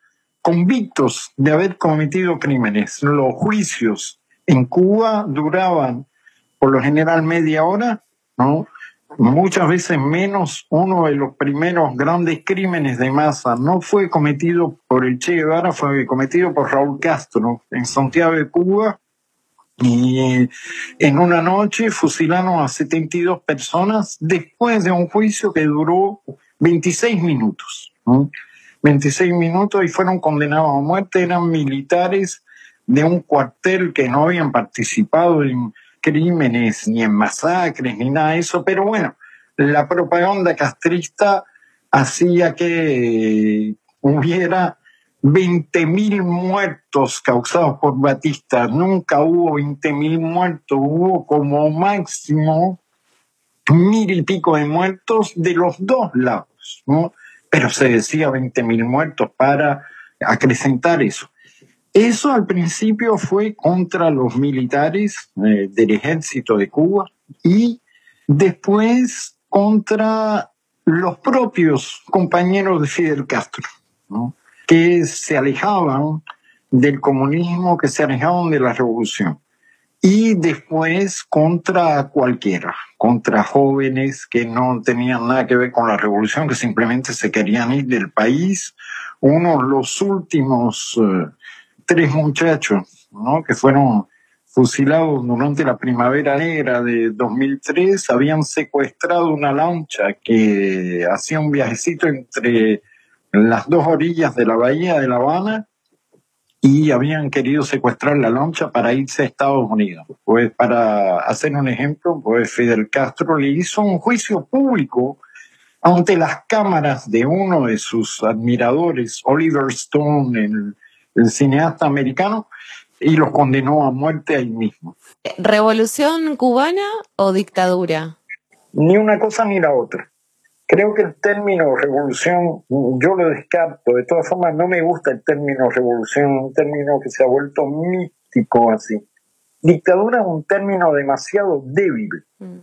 convictos de haber cometido crímenes. Los juicios en Cuba duraban por lo general media hora, ¿no? Muchas veces menos uno de los primeros grandes crímenes de masa no fue cometido por el Che Guevara, fue cometido por Raúl Castro en Santiago de Cuba. Y en una noche fusilaron a 72 personas después de un juicio que duró 26 minutos. 26 minutos y fueron condenados a muerte. Eran militares de un cuartel que no habían participado en, crímenes, ni en masacres, ni nada de eso, pero bueno, la propaganda castrista hacía que hubiera 20.000 muertos causados por Batista. Nunca hubo 20.000 muertos, hubo como máximo mil y pico de muertos de los dos lados, ¿no? Pero se decía 20.000 muertos para acrecentar eso. Eso al principio fue contra los militares eh, del ejército de Cuba y después contra los propios compañeros de Fidel Castro, que se alejaban del comunismo, que se alejaban de la revolución. Y después contra cualquiera, contra jóvenes que no tenían nada que ver con la revolución, que simplemente se querían ir del país. Uno de los últimos eh, tres muchachos ¿no? que fueron fusilados durante la primavera negra de 2003 habían secuestrado una lancha que hacía un viajecito entre las dos orillas de la bahía de La Habana y habían querido secuestrar la lancha para irse a Estados Unidos. Pues para hacer un ejemplo, pues Fidel Castro le hizo un juicio público ante las cámaras de uno de sus admiradores, Oliver Stone, el el cineasta americano, y los condenó a muerte ahí mismo.
¿Revolución cubana o dictadura?
Ni una cosa ni la otra. Creo que el término revolución, yo lo descarto. De todas formas, no me gusta el término revolución, un término que se ha vuelto místico así. Dictadura es un término demasiado débil mm.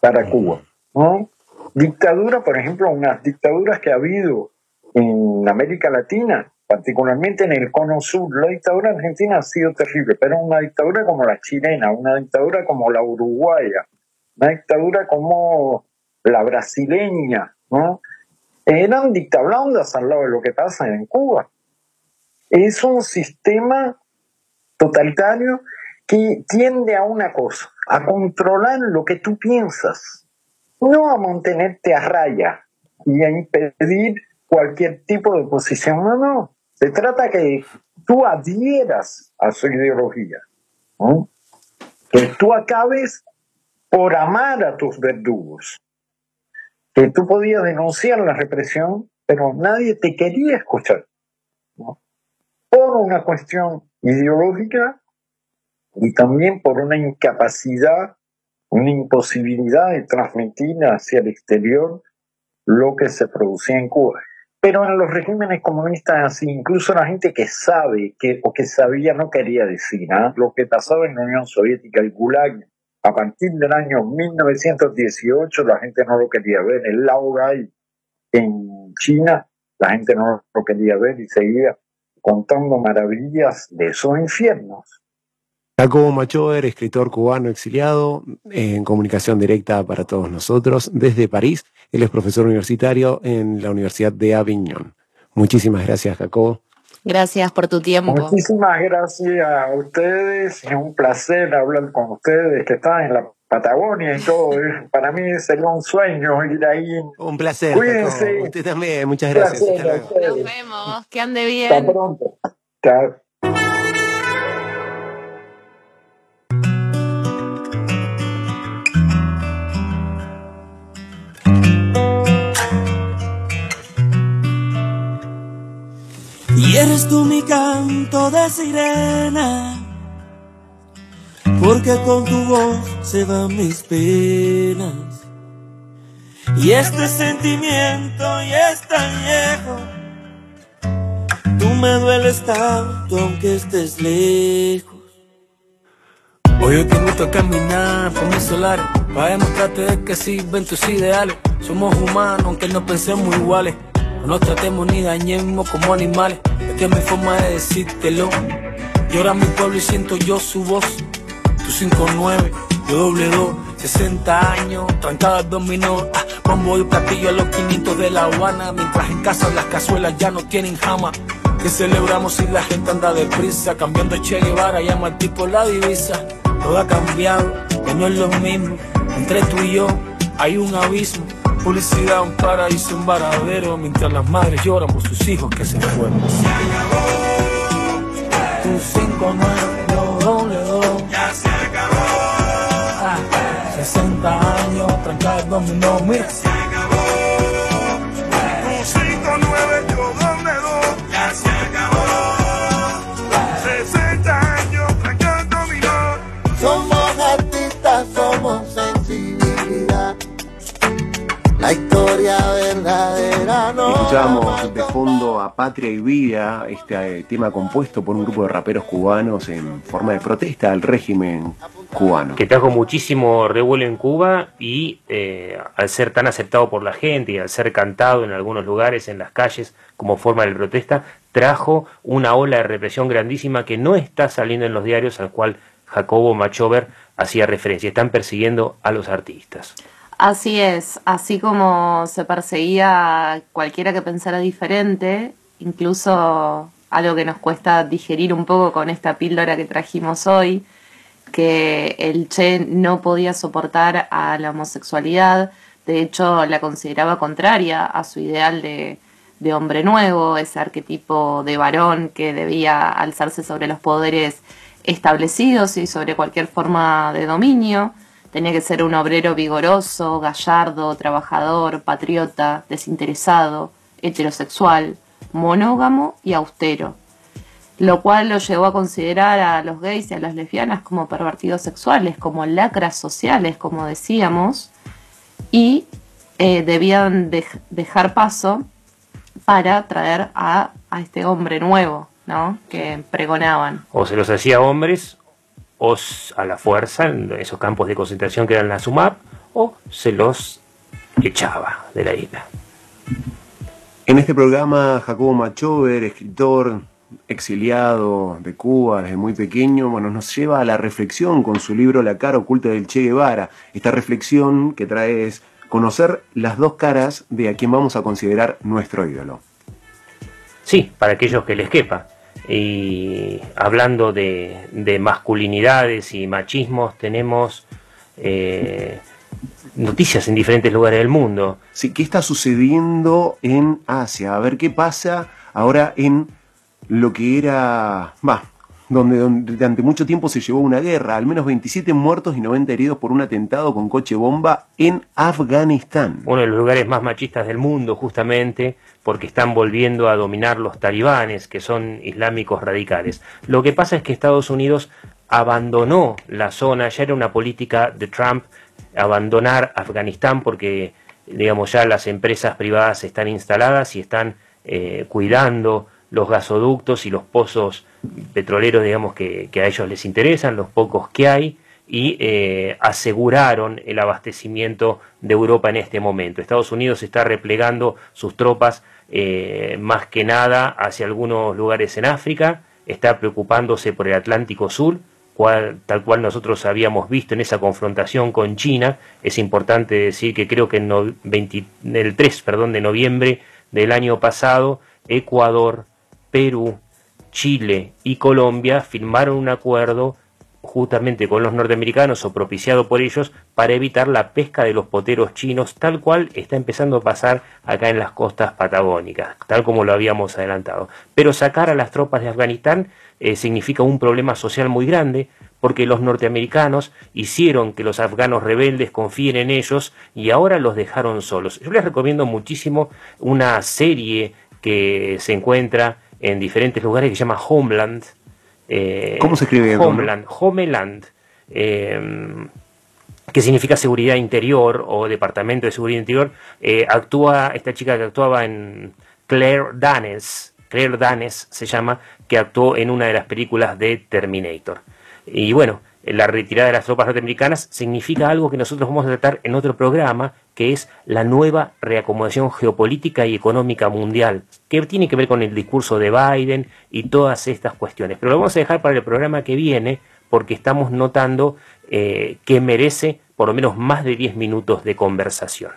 para Cuba. ¿no? dictadura, por ejemplo, unas dictaduras que ha habido en América Latina, particularmente en el cono sur. La dictadura argentina ha sido terrible, pero una dictadura como la chilena, una dictadura como la uruguaya, una dictadura como la brasileña, ¿no? Eran dictablandas al lado de lo que pasa en Cuba. Es un sistema totalitario que tiende a una cosa, a controlar lo que tú piensas, no a mantenerte a raya y a impedir cualquier tipo de posición, no, no. Se trata que tú adhieras a su ideología, que tú acabes por amar a tus verdugos, que tú podías denunciar la represión, pero nadie te quería escuchar, por una cuestión ideológica y también por una incapacidad, una imposibilidad de transmitir hacia el exterior lo que se producía en Cuba. Pero en los regímenes comunistas incluso la gente que sabe que, o que sabía no quería decir ¿ah? lo que pasaba en la Unión Soviética, el Gulag, a partir del año 1918 la gente no lo quería ver, el Laogai en China la gente no lo quería ver y seguía contando maravillas de esos infiernos.
Jacobo Machover, escritor cubano exiliado, en comunicación directa para todos nosotros desde París. Él es profesor universitario en la Universidad de Aviñón. Muchísimas gracias, Jacobo.
Gracias por tu tiempo.
Muchísimas gracias a ustedes. Es un placer hablar con ustedes que están en la Patagonia y todo. Para mí sería un sueño ir ahí.
Un placer.
Cuídense.
Jacobo. Usted también, muchas gracias.
Placer
Hasta luego.
Nos vemos, que ande
Hasta
bien.
pronto. Chao.
Y eres tú mi canto de sirena, porque con tu voz se van mis penas. Y este sentimiento ya es tan viejo, tú me dueles tanto aunque estés lejos. Hoy yo te gusta caminar por mis solares, para demostrarte de que sirven tus ideales. Somos humanos aunque no pensemos iguales. No nos tratemos ni dañemos como animales. Esta es mi forma de decírtelo. Llora mi pueblo y siento yo su voz. Tú 5-9, yo doble 2, 60 años, trancada al dominó. Ah, bombo y platillo a los 500 de La Habana. Mientras en casa las cazuelas ya no tienen jama. Que celebramos si la gente anda deprisa. Cambiando Che Guevara, llama al tipo la divisa. Todo ha cambiado, no es lo mismo. Entre tú y yo hay un abismo. Publicidad, un paraíso, un varadero. Mientras las madres lloran por sus hijos que se fueron. Tu 5 9 doble dos. Ya se acabó. 60 años, trancada el dominó. Mira.
Escuchamos de fondo a Patria y Vida, este eh, tema compuesto por un grupo de raperos cubanos en forma de protesta al régimen cubano.
que trajo muchísimo revuelo en Cuba y eh, al ser tan aceptado por la gente y al ser cantado en algunos lugares, en las calles, como forma de protesta, trajo una ola de represión grandísima que no está saliendo en los diarios al cual Jacobo Machover hacía referencia. Están persiguiendo a los artistas.
Así es, así como se perseguía cualquiera que pensara diferente, incluso algo que nos cuesta digerir un poco con esta píldora que trajimos hoy, que el Che no podía soportar a la homosexualidad, de hecho la consideraba contraria a su ideal de, de hombre nuevo, ese arquetipo de varón que debía alzarse sobre los poderes establecidos y sobre cualquier forma de dominio. Tenía que ser un obrero vigoroso, gallardo, trabajador, patriota, desinteresado, heterosexual, monógamo y austero, lo cual lo llevó a considerar a los gays y a las lesbianas como pervertidos sexuales, como lacras sociales, como decíamos, y eh, debían dej- dejar paso para traer a, a este hombre nuevo, ¿no? Que pregonaban.
O se los hacía hombres o a la fuerza en esos campos de concentración que eran la SUMAP, o se los echaba de la isla.
En este programa, Jacobo Machover, escritor exiliado de Cuba desde muy pequeño, bueno, nos lleva a la reflexión con su libro La cara oculta del Che Guevara. Esta reflexión que trae es conocer las dos caras de a quien vamos a considerar nuestro ídolo.
Sí, para aquellos que les quepa. Y hablando de, de masculinidades y machismos, tenemos eh, noticias en diferentes lugares del mundo.
Sí, ¿qué está sucediendo en Asia? A ver qué pasa ahora en lo que era, va, donde, durante mucho tiempo se llevó una guerra, al menos 27 muertos y 90 heridos por un atentado con coche bomba en Afganistán.
Uno de los lugares más machistas del mundo, justamente, porque están volviendo a dominar los talibanes, que son islámicos radicales. Lo que pasa es que Estados Unidos abandonó la zona, ya era una política de Trump abandonar Afganistán porque, digamos, ya las empresas privadas están instaladas y están eh, cuidando los gasoductos y los pozos petroleros, digamos, que, a ellos les interesan, los pocos que hay, y eh, aseguraron el abastecimiento de Europa en este momento. Estados Unidos está replegando sus tropas eh, más que nada hacia algunos lugares en África, está preocupándose por el Atlántico Sur, cual, tal cual nosotros habíamos visto en esa confrontación con China. Es importante decir que creo que en no, 20, el 3 perdón, de noviembre del año pasado, Ecuador, Perú, Chile y Colombia firmaron un acuerdo justamente con los norteamericanos o propiciado por ellos para evitar la pesca de los poteros chinos, tal cual está empezando a pasar acá en las costas patagónicas, tal como lo habíamos adelantado. Pero sacar a las tropas de Afganistán eh, significa un problema social muy grande, porque los norteamericanos hicieron que los afganos rebeldes confíen en ellos y ahora los dejaron solos. Yo les recomiendo muchísimo una serie que se encuentra en diferentes lugares que se llama Homeland,
eh, ¿Cómo se escribe?
Homeland, Homeland, eh, que significa seguridad interior o departamento de seguridad interior. Eh, actúa esta chica que actuaba en Claire Danes, Claire Danes se llama, que actuó en una de las películas de Terminator. Y bueno, la retirada de las tropas norteamericanas significa algo que nosotros vamos a tratar en otro programa, que es la nueva reacomodación geopolítica y económica mundial, que tiene que ver con el discurso de Biden y todas estas cuestiones. Pero lo vamos a dejar para el programa que viene, porque estamos notando eh, que merece por lo menos más de 10 minutos de conversación.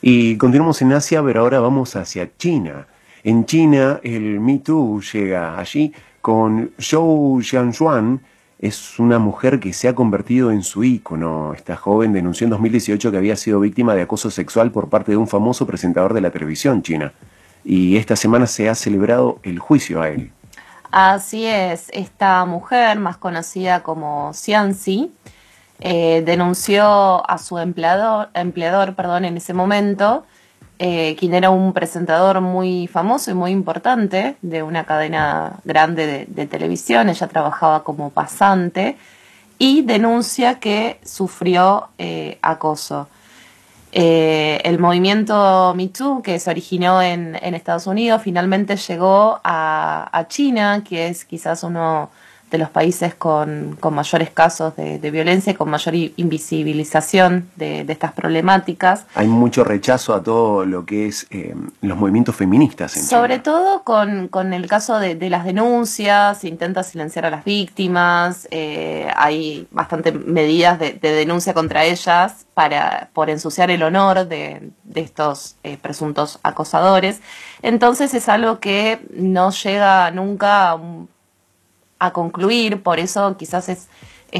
Y continuamos en Asia, pero ahora vamos hacia China. En China, el Me Too llega allí con Zhou Xianxuan, es una mujer que se ha convertido en su ícono. Esta joven denunció en 2018 que había sido víctima de acoso sexual por parte de un famoso presentador de la televisión china. Y esta semana se ha celebrado el juicio a él.
Así es, esta mujer, más conocida como Xianxi, eh, denunció a su empleador, empleador perdón, en ese momento eh, quien era un presentador muy famoso y muy importante de una cadena grande de, televisión. Ella trabajaba como pasante y denuncia que sufrió eh, acoso. Eh, el movimiento Me Too, que se originó en, Estados Unidos, finalmente llegó a China, que es quizás uno de los países con, con mayores casos de, de, violencia y con mayor invisibilización de, de, estas problemáticas.
Hay mucho rechazo a todo lo que es eh, los movimientos feministas. En
Sobre
China.
todo con, con, el caso de, de, las denuncias, se intenta silenciar a las víctimas, eh, hay bastantes medidas de, denuncia contra ellas para, por ensuciar el honor de, estos eh, presuntos acosadores. Entonces es algo que no llega nunca a un a concluir, por eso quizás es,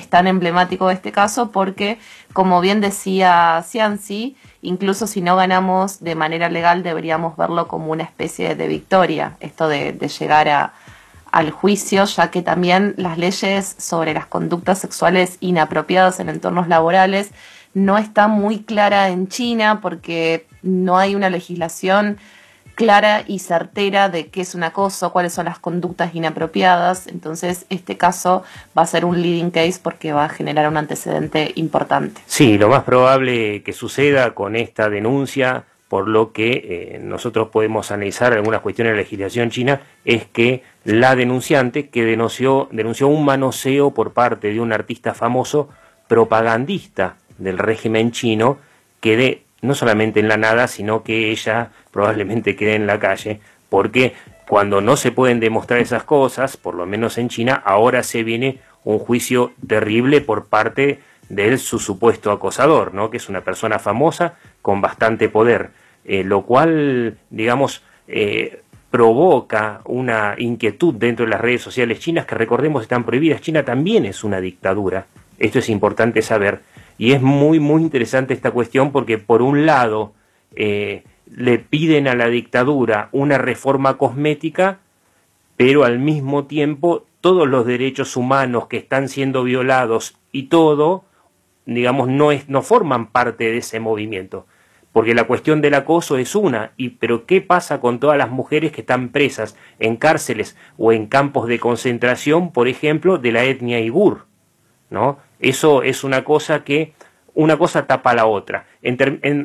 tan emblemático este caso, porque como bien decía Cianci, incluso si no ganamos de manera legal deberíamos verlo como una especie de victoria, esto de, de llegar a, al juicio, ya que también las leyes sobre las conductas sexuales inapropiadas en entornos laborales no está muy clara en China porque no hay una legislación clara y certera de qué es un acoso, cuáles son las conductas inapropiadas. Entonces, este caso va a ser un leading case porque va a generar un antecedente importante.
Sí, lo más probable que suceda con esta denuncia, por lo que eh, nosotros podemos analizar algunas cuestiones de la legislación china, es que la denunciante que denunció, denunció un manoseo por parte de un artista famoso propagandista del régimen chino, que de no solamente en la nada, sino que ella probablemente quede en la calle, porque cuando no se pueden demostrar esas cosas, por lo menos en China, ahora se viene un juicio terrible por parte de su supuesto acosador, ¿no? que es una persona famosa con bastante poder, eh, lo cual, digamos, eh, provoca una inquietud dentro de las redes sociales chinas que recordemos están prohibidas. China también es una dictadura, esto es importante saber, y es muy, muy interesante esta cuestión porque por un lado eh, le piden a la dictadura una reforma cosmética, pero al mismo tiempo todos los derechos humanos que están siendo violados y todo, digamos, no, es, no forman parte de ese movimiento. Porque la cuestión del acoso es una, y, pero ¿qué pasa con todas las mujeres que están presas en cárceles o en campos de concentración, por ejemplo, de la etnia igur? ¿No? Eso es una cosa que una cosa tapa la otra. En,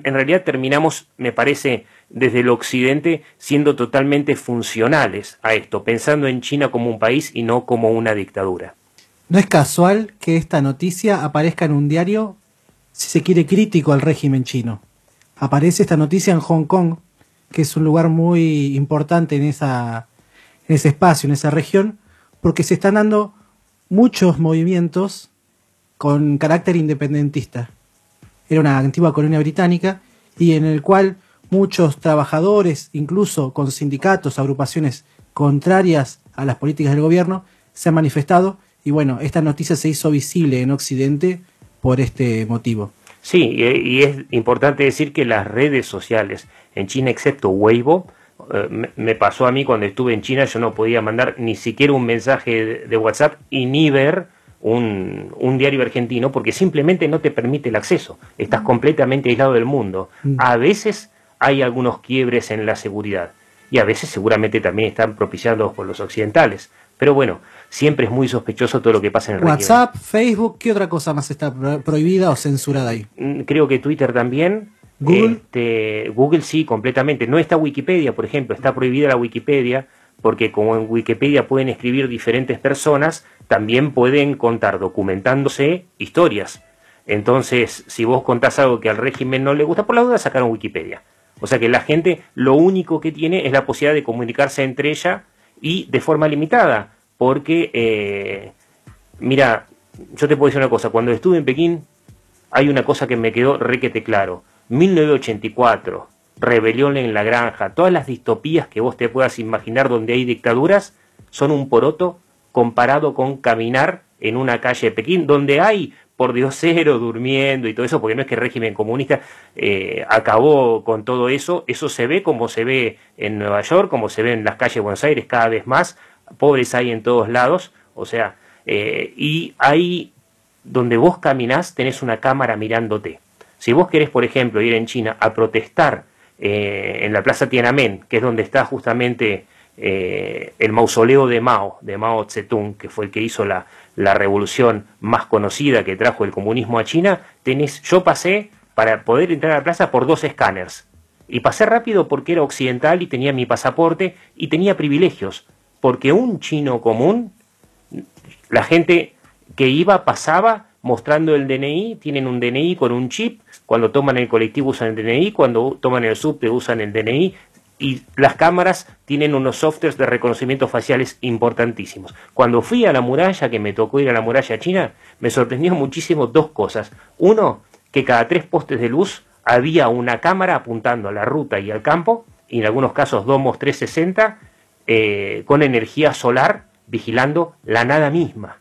realidad terminamos, me parece, desde el occidente siendo totalmente funcionales a esto, pensando en China como un país y no como una dictadura.
No es casual que esta noticia aparezca en un diario, si se quiere, crítico al régimen chino. Aparece esta noticia en Hong Kong, que es un lugar muy importante en, esa, en ese espacio, en esa región, porque se están dando muchos movimientos con carácter independentista era una antigua colonia británica y en el cual muchos trabajadores, incluso con sindicatos, agrupaciones contrarias a las políticas del gobierno, se han manifestado y bueno, esta noticia se hizo visible en Occidente por este motivo.
Sí, y es importante decir que las redes sociales en China, excepto Weibo, eh, me pasó a mí cuando estuve en China, yo no podía mandar ni siquiera un mensaje de WhatsApp y ni ver un, un, diario argentino porque simplemente no te permite el acceso. Estás completamente aislado del mundo. A veces hay algunos quiebres en la seguridad y a veces seguramente también están propiciados por los occidentales. Pero bueno, siempre es muy sospechoso todo lo que pasa en el
WhatsApp, Facebook, ¿qué otra cosa más está prohibida o censurada ahí?
Creo que Twitter también.
Google.
Este, Google sí, completamente. No está Wikipedia, por ejemplo, está prohibida la Wikipedia porque como en Wikipedia pueden escribir diferentes personas, también pueden contar documentándose historias. Entonces, si vos contás algo que al régimen no le gusta, por la duda sacaron Wikipedia. O sea que la gente lo único que tiene es la posibilidad de comunicarse entre ella y de forma limitada. Porque, eh, mira, yo te puedo decir una cosa, cuando estuve en Pekín hay una cosa que me quedó requete claro. 1984, rebelión en la granja, todas las distopías que vos te puedas imaginar donde hay dictaduras son un poroto comparado con caminar en una calle de Pekín, donde hay por diosero durmiendo y todo eso, porque no es que el régimen comunista eh, acabó con todo eso, eso se ve como se ve en Nueva York, como se ve en las calles de Buenos Aires cada vez más, pobres hay en todos lados, o sea, eh, y ahí donde vos caminás tenés una cámara mirándote. Si vos querés, por ejemplo, ir en China a protestar eh, en la Plaza Tiananmen, que es donde está justamente eh, el mausoleo de Mao, de Mao Zedong, que fue el que hizo la, la revolución más conocida que trajo el comunismo a China, tenés, yo pasé para poder entrar a la plaza por dos escáneres. Y pasé rápido porque era occidental y tenía mi pasaporte y tenía privilegios. Porque un chino común, la gente que iba pasaba mostrando el DNI, tienen un DNI con un chip, cuando toman el colectivo usan el DNI, cuando toman el subte usan el DNI, y las cámaras tienen unos softwares de reconocimiento faciales importantísimos. Cuando fui a la muralla, que me tocó ir a la muralla china, me sorprendió muchísimo dos cosas. Uno, que cada tres postes de luz había una cámara apuntando a la ruta y al campo, y en algunos casos domos 360, eh, con energía solar, vigilando la nada misma.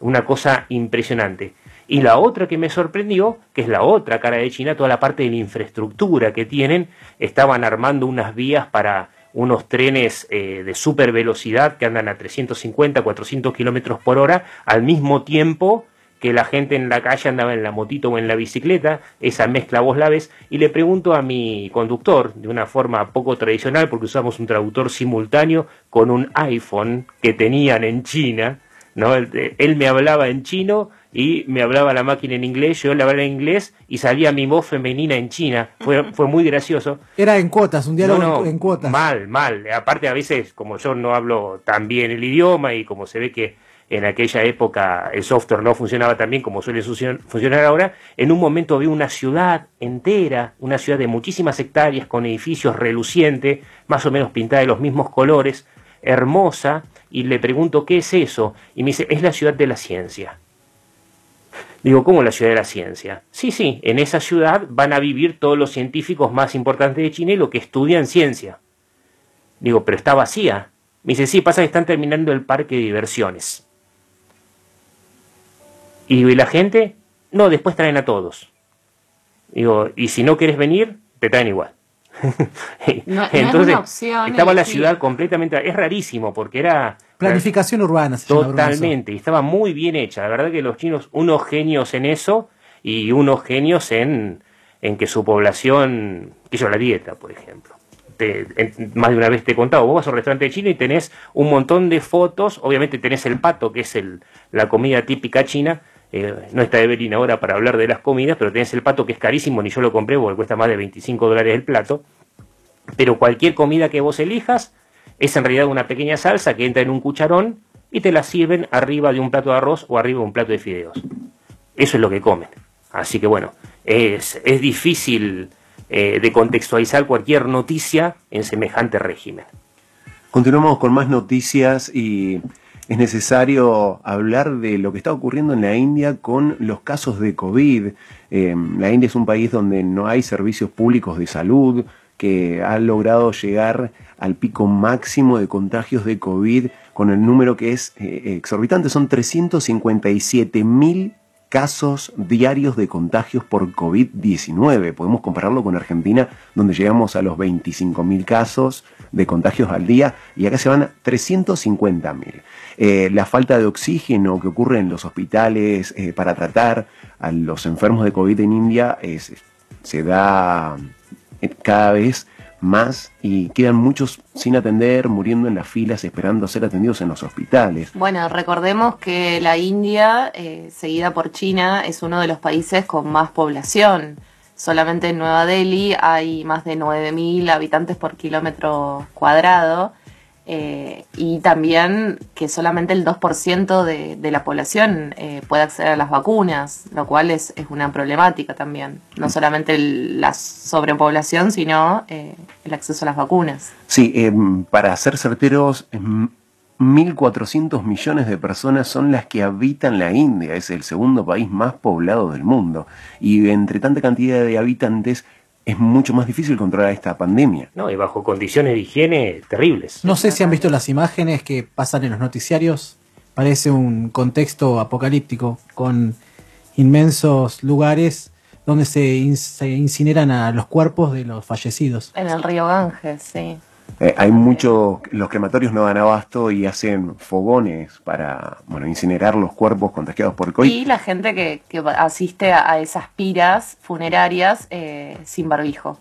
Una cosa impresionante. Y la otra que me sorprendió, que es la otra cara de China, toda la parte de la infraestructura que tienen, estaban armando unas vías para unos trenes eh, de super velocidad que andan a 350, 400 kilómetros por hora, al mismo tiempo que la gente en la calle andaba en la motito o en la bicicleta, esa mezcla vos la ves, y le pregunto a mi conductor, de una forma poco tradicional, porque usamos un traductor simultáneo con un iPhone que tenían en China, ¿no? Él, él me hablaba en chino y me hablaba la máquina en inglés, yo le hablaba en inglés y salía mi voz femenina en China. Fue, fue muy gracioso.
Era en cuotas, un diálogo
No, no,
en cuotas.
Mal, mal. Aparte, a veces, como yo no hablo tan bien el idioma y como se ve que en aquella época el software no funcionaba tan bien como suele funcionar ahora, en un momento vi una ciudad entera, una ciudad de muchísimas hectáreas con edificios relucientes, más o menos pintada de los mismos colores, hermosa, y le pregunto, ¿qué es eso? Y me dice, es la ciudad de la ciencia. Digo, ¿cómo la ciudad de la ciencia? Sí, sí, en esa ciudad van a vivir todos los científicos más importantes de China y lo que estudian ciencia. Digo, pero está vacía. Me dice, sí, pasa que están terminando el parque de diversiones. Y la gente, no, después traen a todos. Digo, y si no quieres venir, te traen igual. Entonces, estaba la ciudad completamente. Es rarísimo porque era.
Planificación urbana,
Totalmente, y estaba muy bien hecha. La verdad que los chinos, unos genios en eso y unos genios en, en que su población. yo la dieta, por ejemplo. más de una vez te he contado, vos vas a un restaurante chino y tenés un montón de fotos, obviamente tenés el pato, que es el, la comida típica china, eh, no está Evelyn ahora para hablar de las comidas, pero tenés el pato que es carísimo, ni yo lo compré porque cuesta más de 25 dólares el plato. Pero cualquier comida que vos elijas es en realidad una pequeña salsa que entra en un cucharón y te la sirven arriba de un plato de arroz o arriba de un plato de fideos. Eso es lo que comen. Así que bueno, es, difícil eh, de contextualizar cualquier noticia en semejante régimen.
Continuamos con más noticias y es necesario hablar de lo que está ocurriendo en la India con los casos de COVID. Eh, la India es un país donde no hay servicios públicos de salud, que ha logrado llegar al pico máximo de contagios de COVID con el número que es eh, exorbitante. Son 357 mil casos diarios de contagios por COVID-19. Podemos compararlo con Argentina, donde llegamos a los 25.000 casos de contagios al día y acá se van a 350.000. Eh, la falta de oxígeno que ocurre en los hospitales eh, para tratar a los enfermos de COVID en India se da eh, cada vez más y quedan muchos sin atender, muriendo en las filas, esperando ser atendidos en los hospitales.
Bueno, recordemos que la India, eh, seguida por China, es uno de los países con más población. Solamente en Nueva Delhi hay más de 9.000 habitantes por kilómetro cuadrado eh, y también que solamente el 2% de, de, la población eh, puede acceder a las vacunas, lo cual es, es una problemática también. No mm. solamente la sobrepoblación, sino eh, el acceso a las vacunas.
Sí, em, para ser certeros, 1.400 em, millones de personas son las que habitan la India, es el segundo país más poblado del mundo. Y entre tanta cantidad de habitantes, es mucho más difícil controlar esta pandemia.
No, y bajo condiciones de higiene terribles.
No sé si han visto las imágenes que pasan en los noticiarios. Parece un contexto apocalíptico con inmensos lugares donde se, se incineran a los cuerpos de los fallecidos.
En el río Ganges, sí.
Eh, hay muchos, los crematorios no dan abasto y hacen fogones para bueno, incinerar los cuerpos contagiados por COVID.
Y la gente que, asiste a, esas piras funerarias eh, sin barbijo.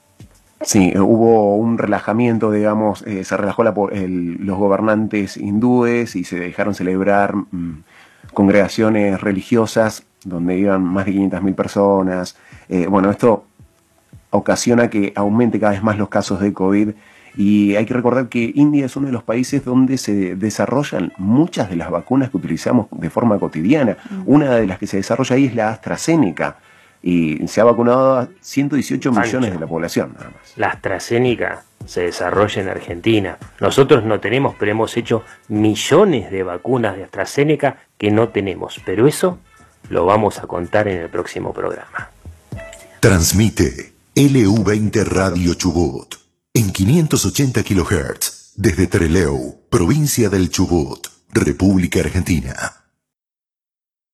Sí, eh, hubo un relajamiento, digamos, se relajó la, los gobernantes hindúes y se dejaron celebrar mm, congregaciones religiosas donde iban más de 500.000 personas. bueno, esto ocasiona que aumente cada vez más los casos de COVID y hay que recordar que India es uno de los países donde se desarrollan muchas de las vacunas que utilizamos de forma cotidiana. Mm. Una de las que se desarrolla ahí es la AstraZeneca. Y se ha vacunado a 118 millones de la población, nada más.
La AstraZeneca se desarrolla en Argentina. Nosotros no tenemos, pero hemos hecho millones de vacunas de AstraZeneca que no tenemos. Pero eso lo vamos a contar en el próximo programa.
Transmite LU20 Radio Chubut en 580 kHz desde Trelew, provincia del Chubut, República Argentina.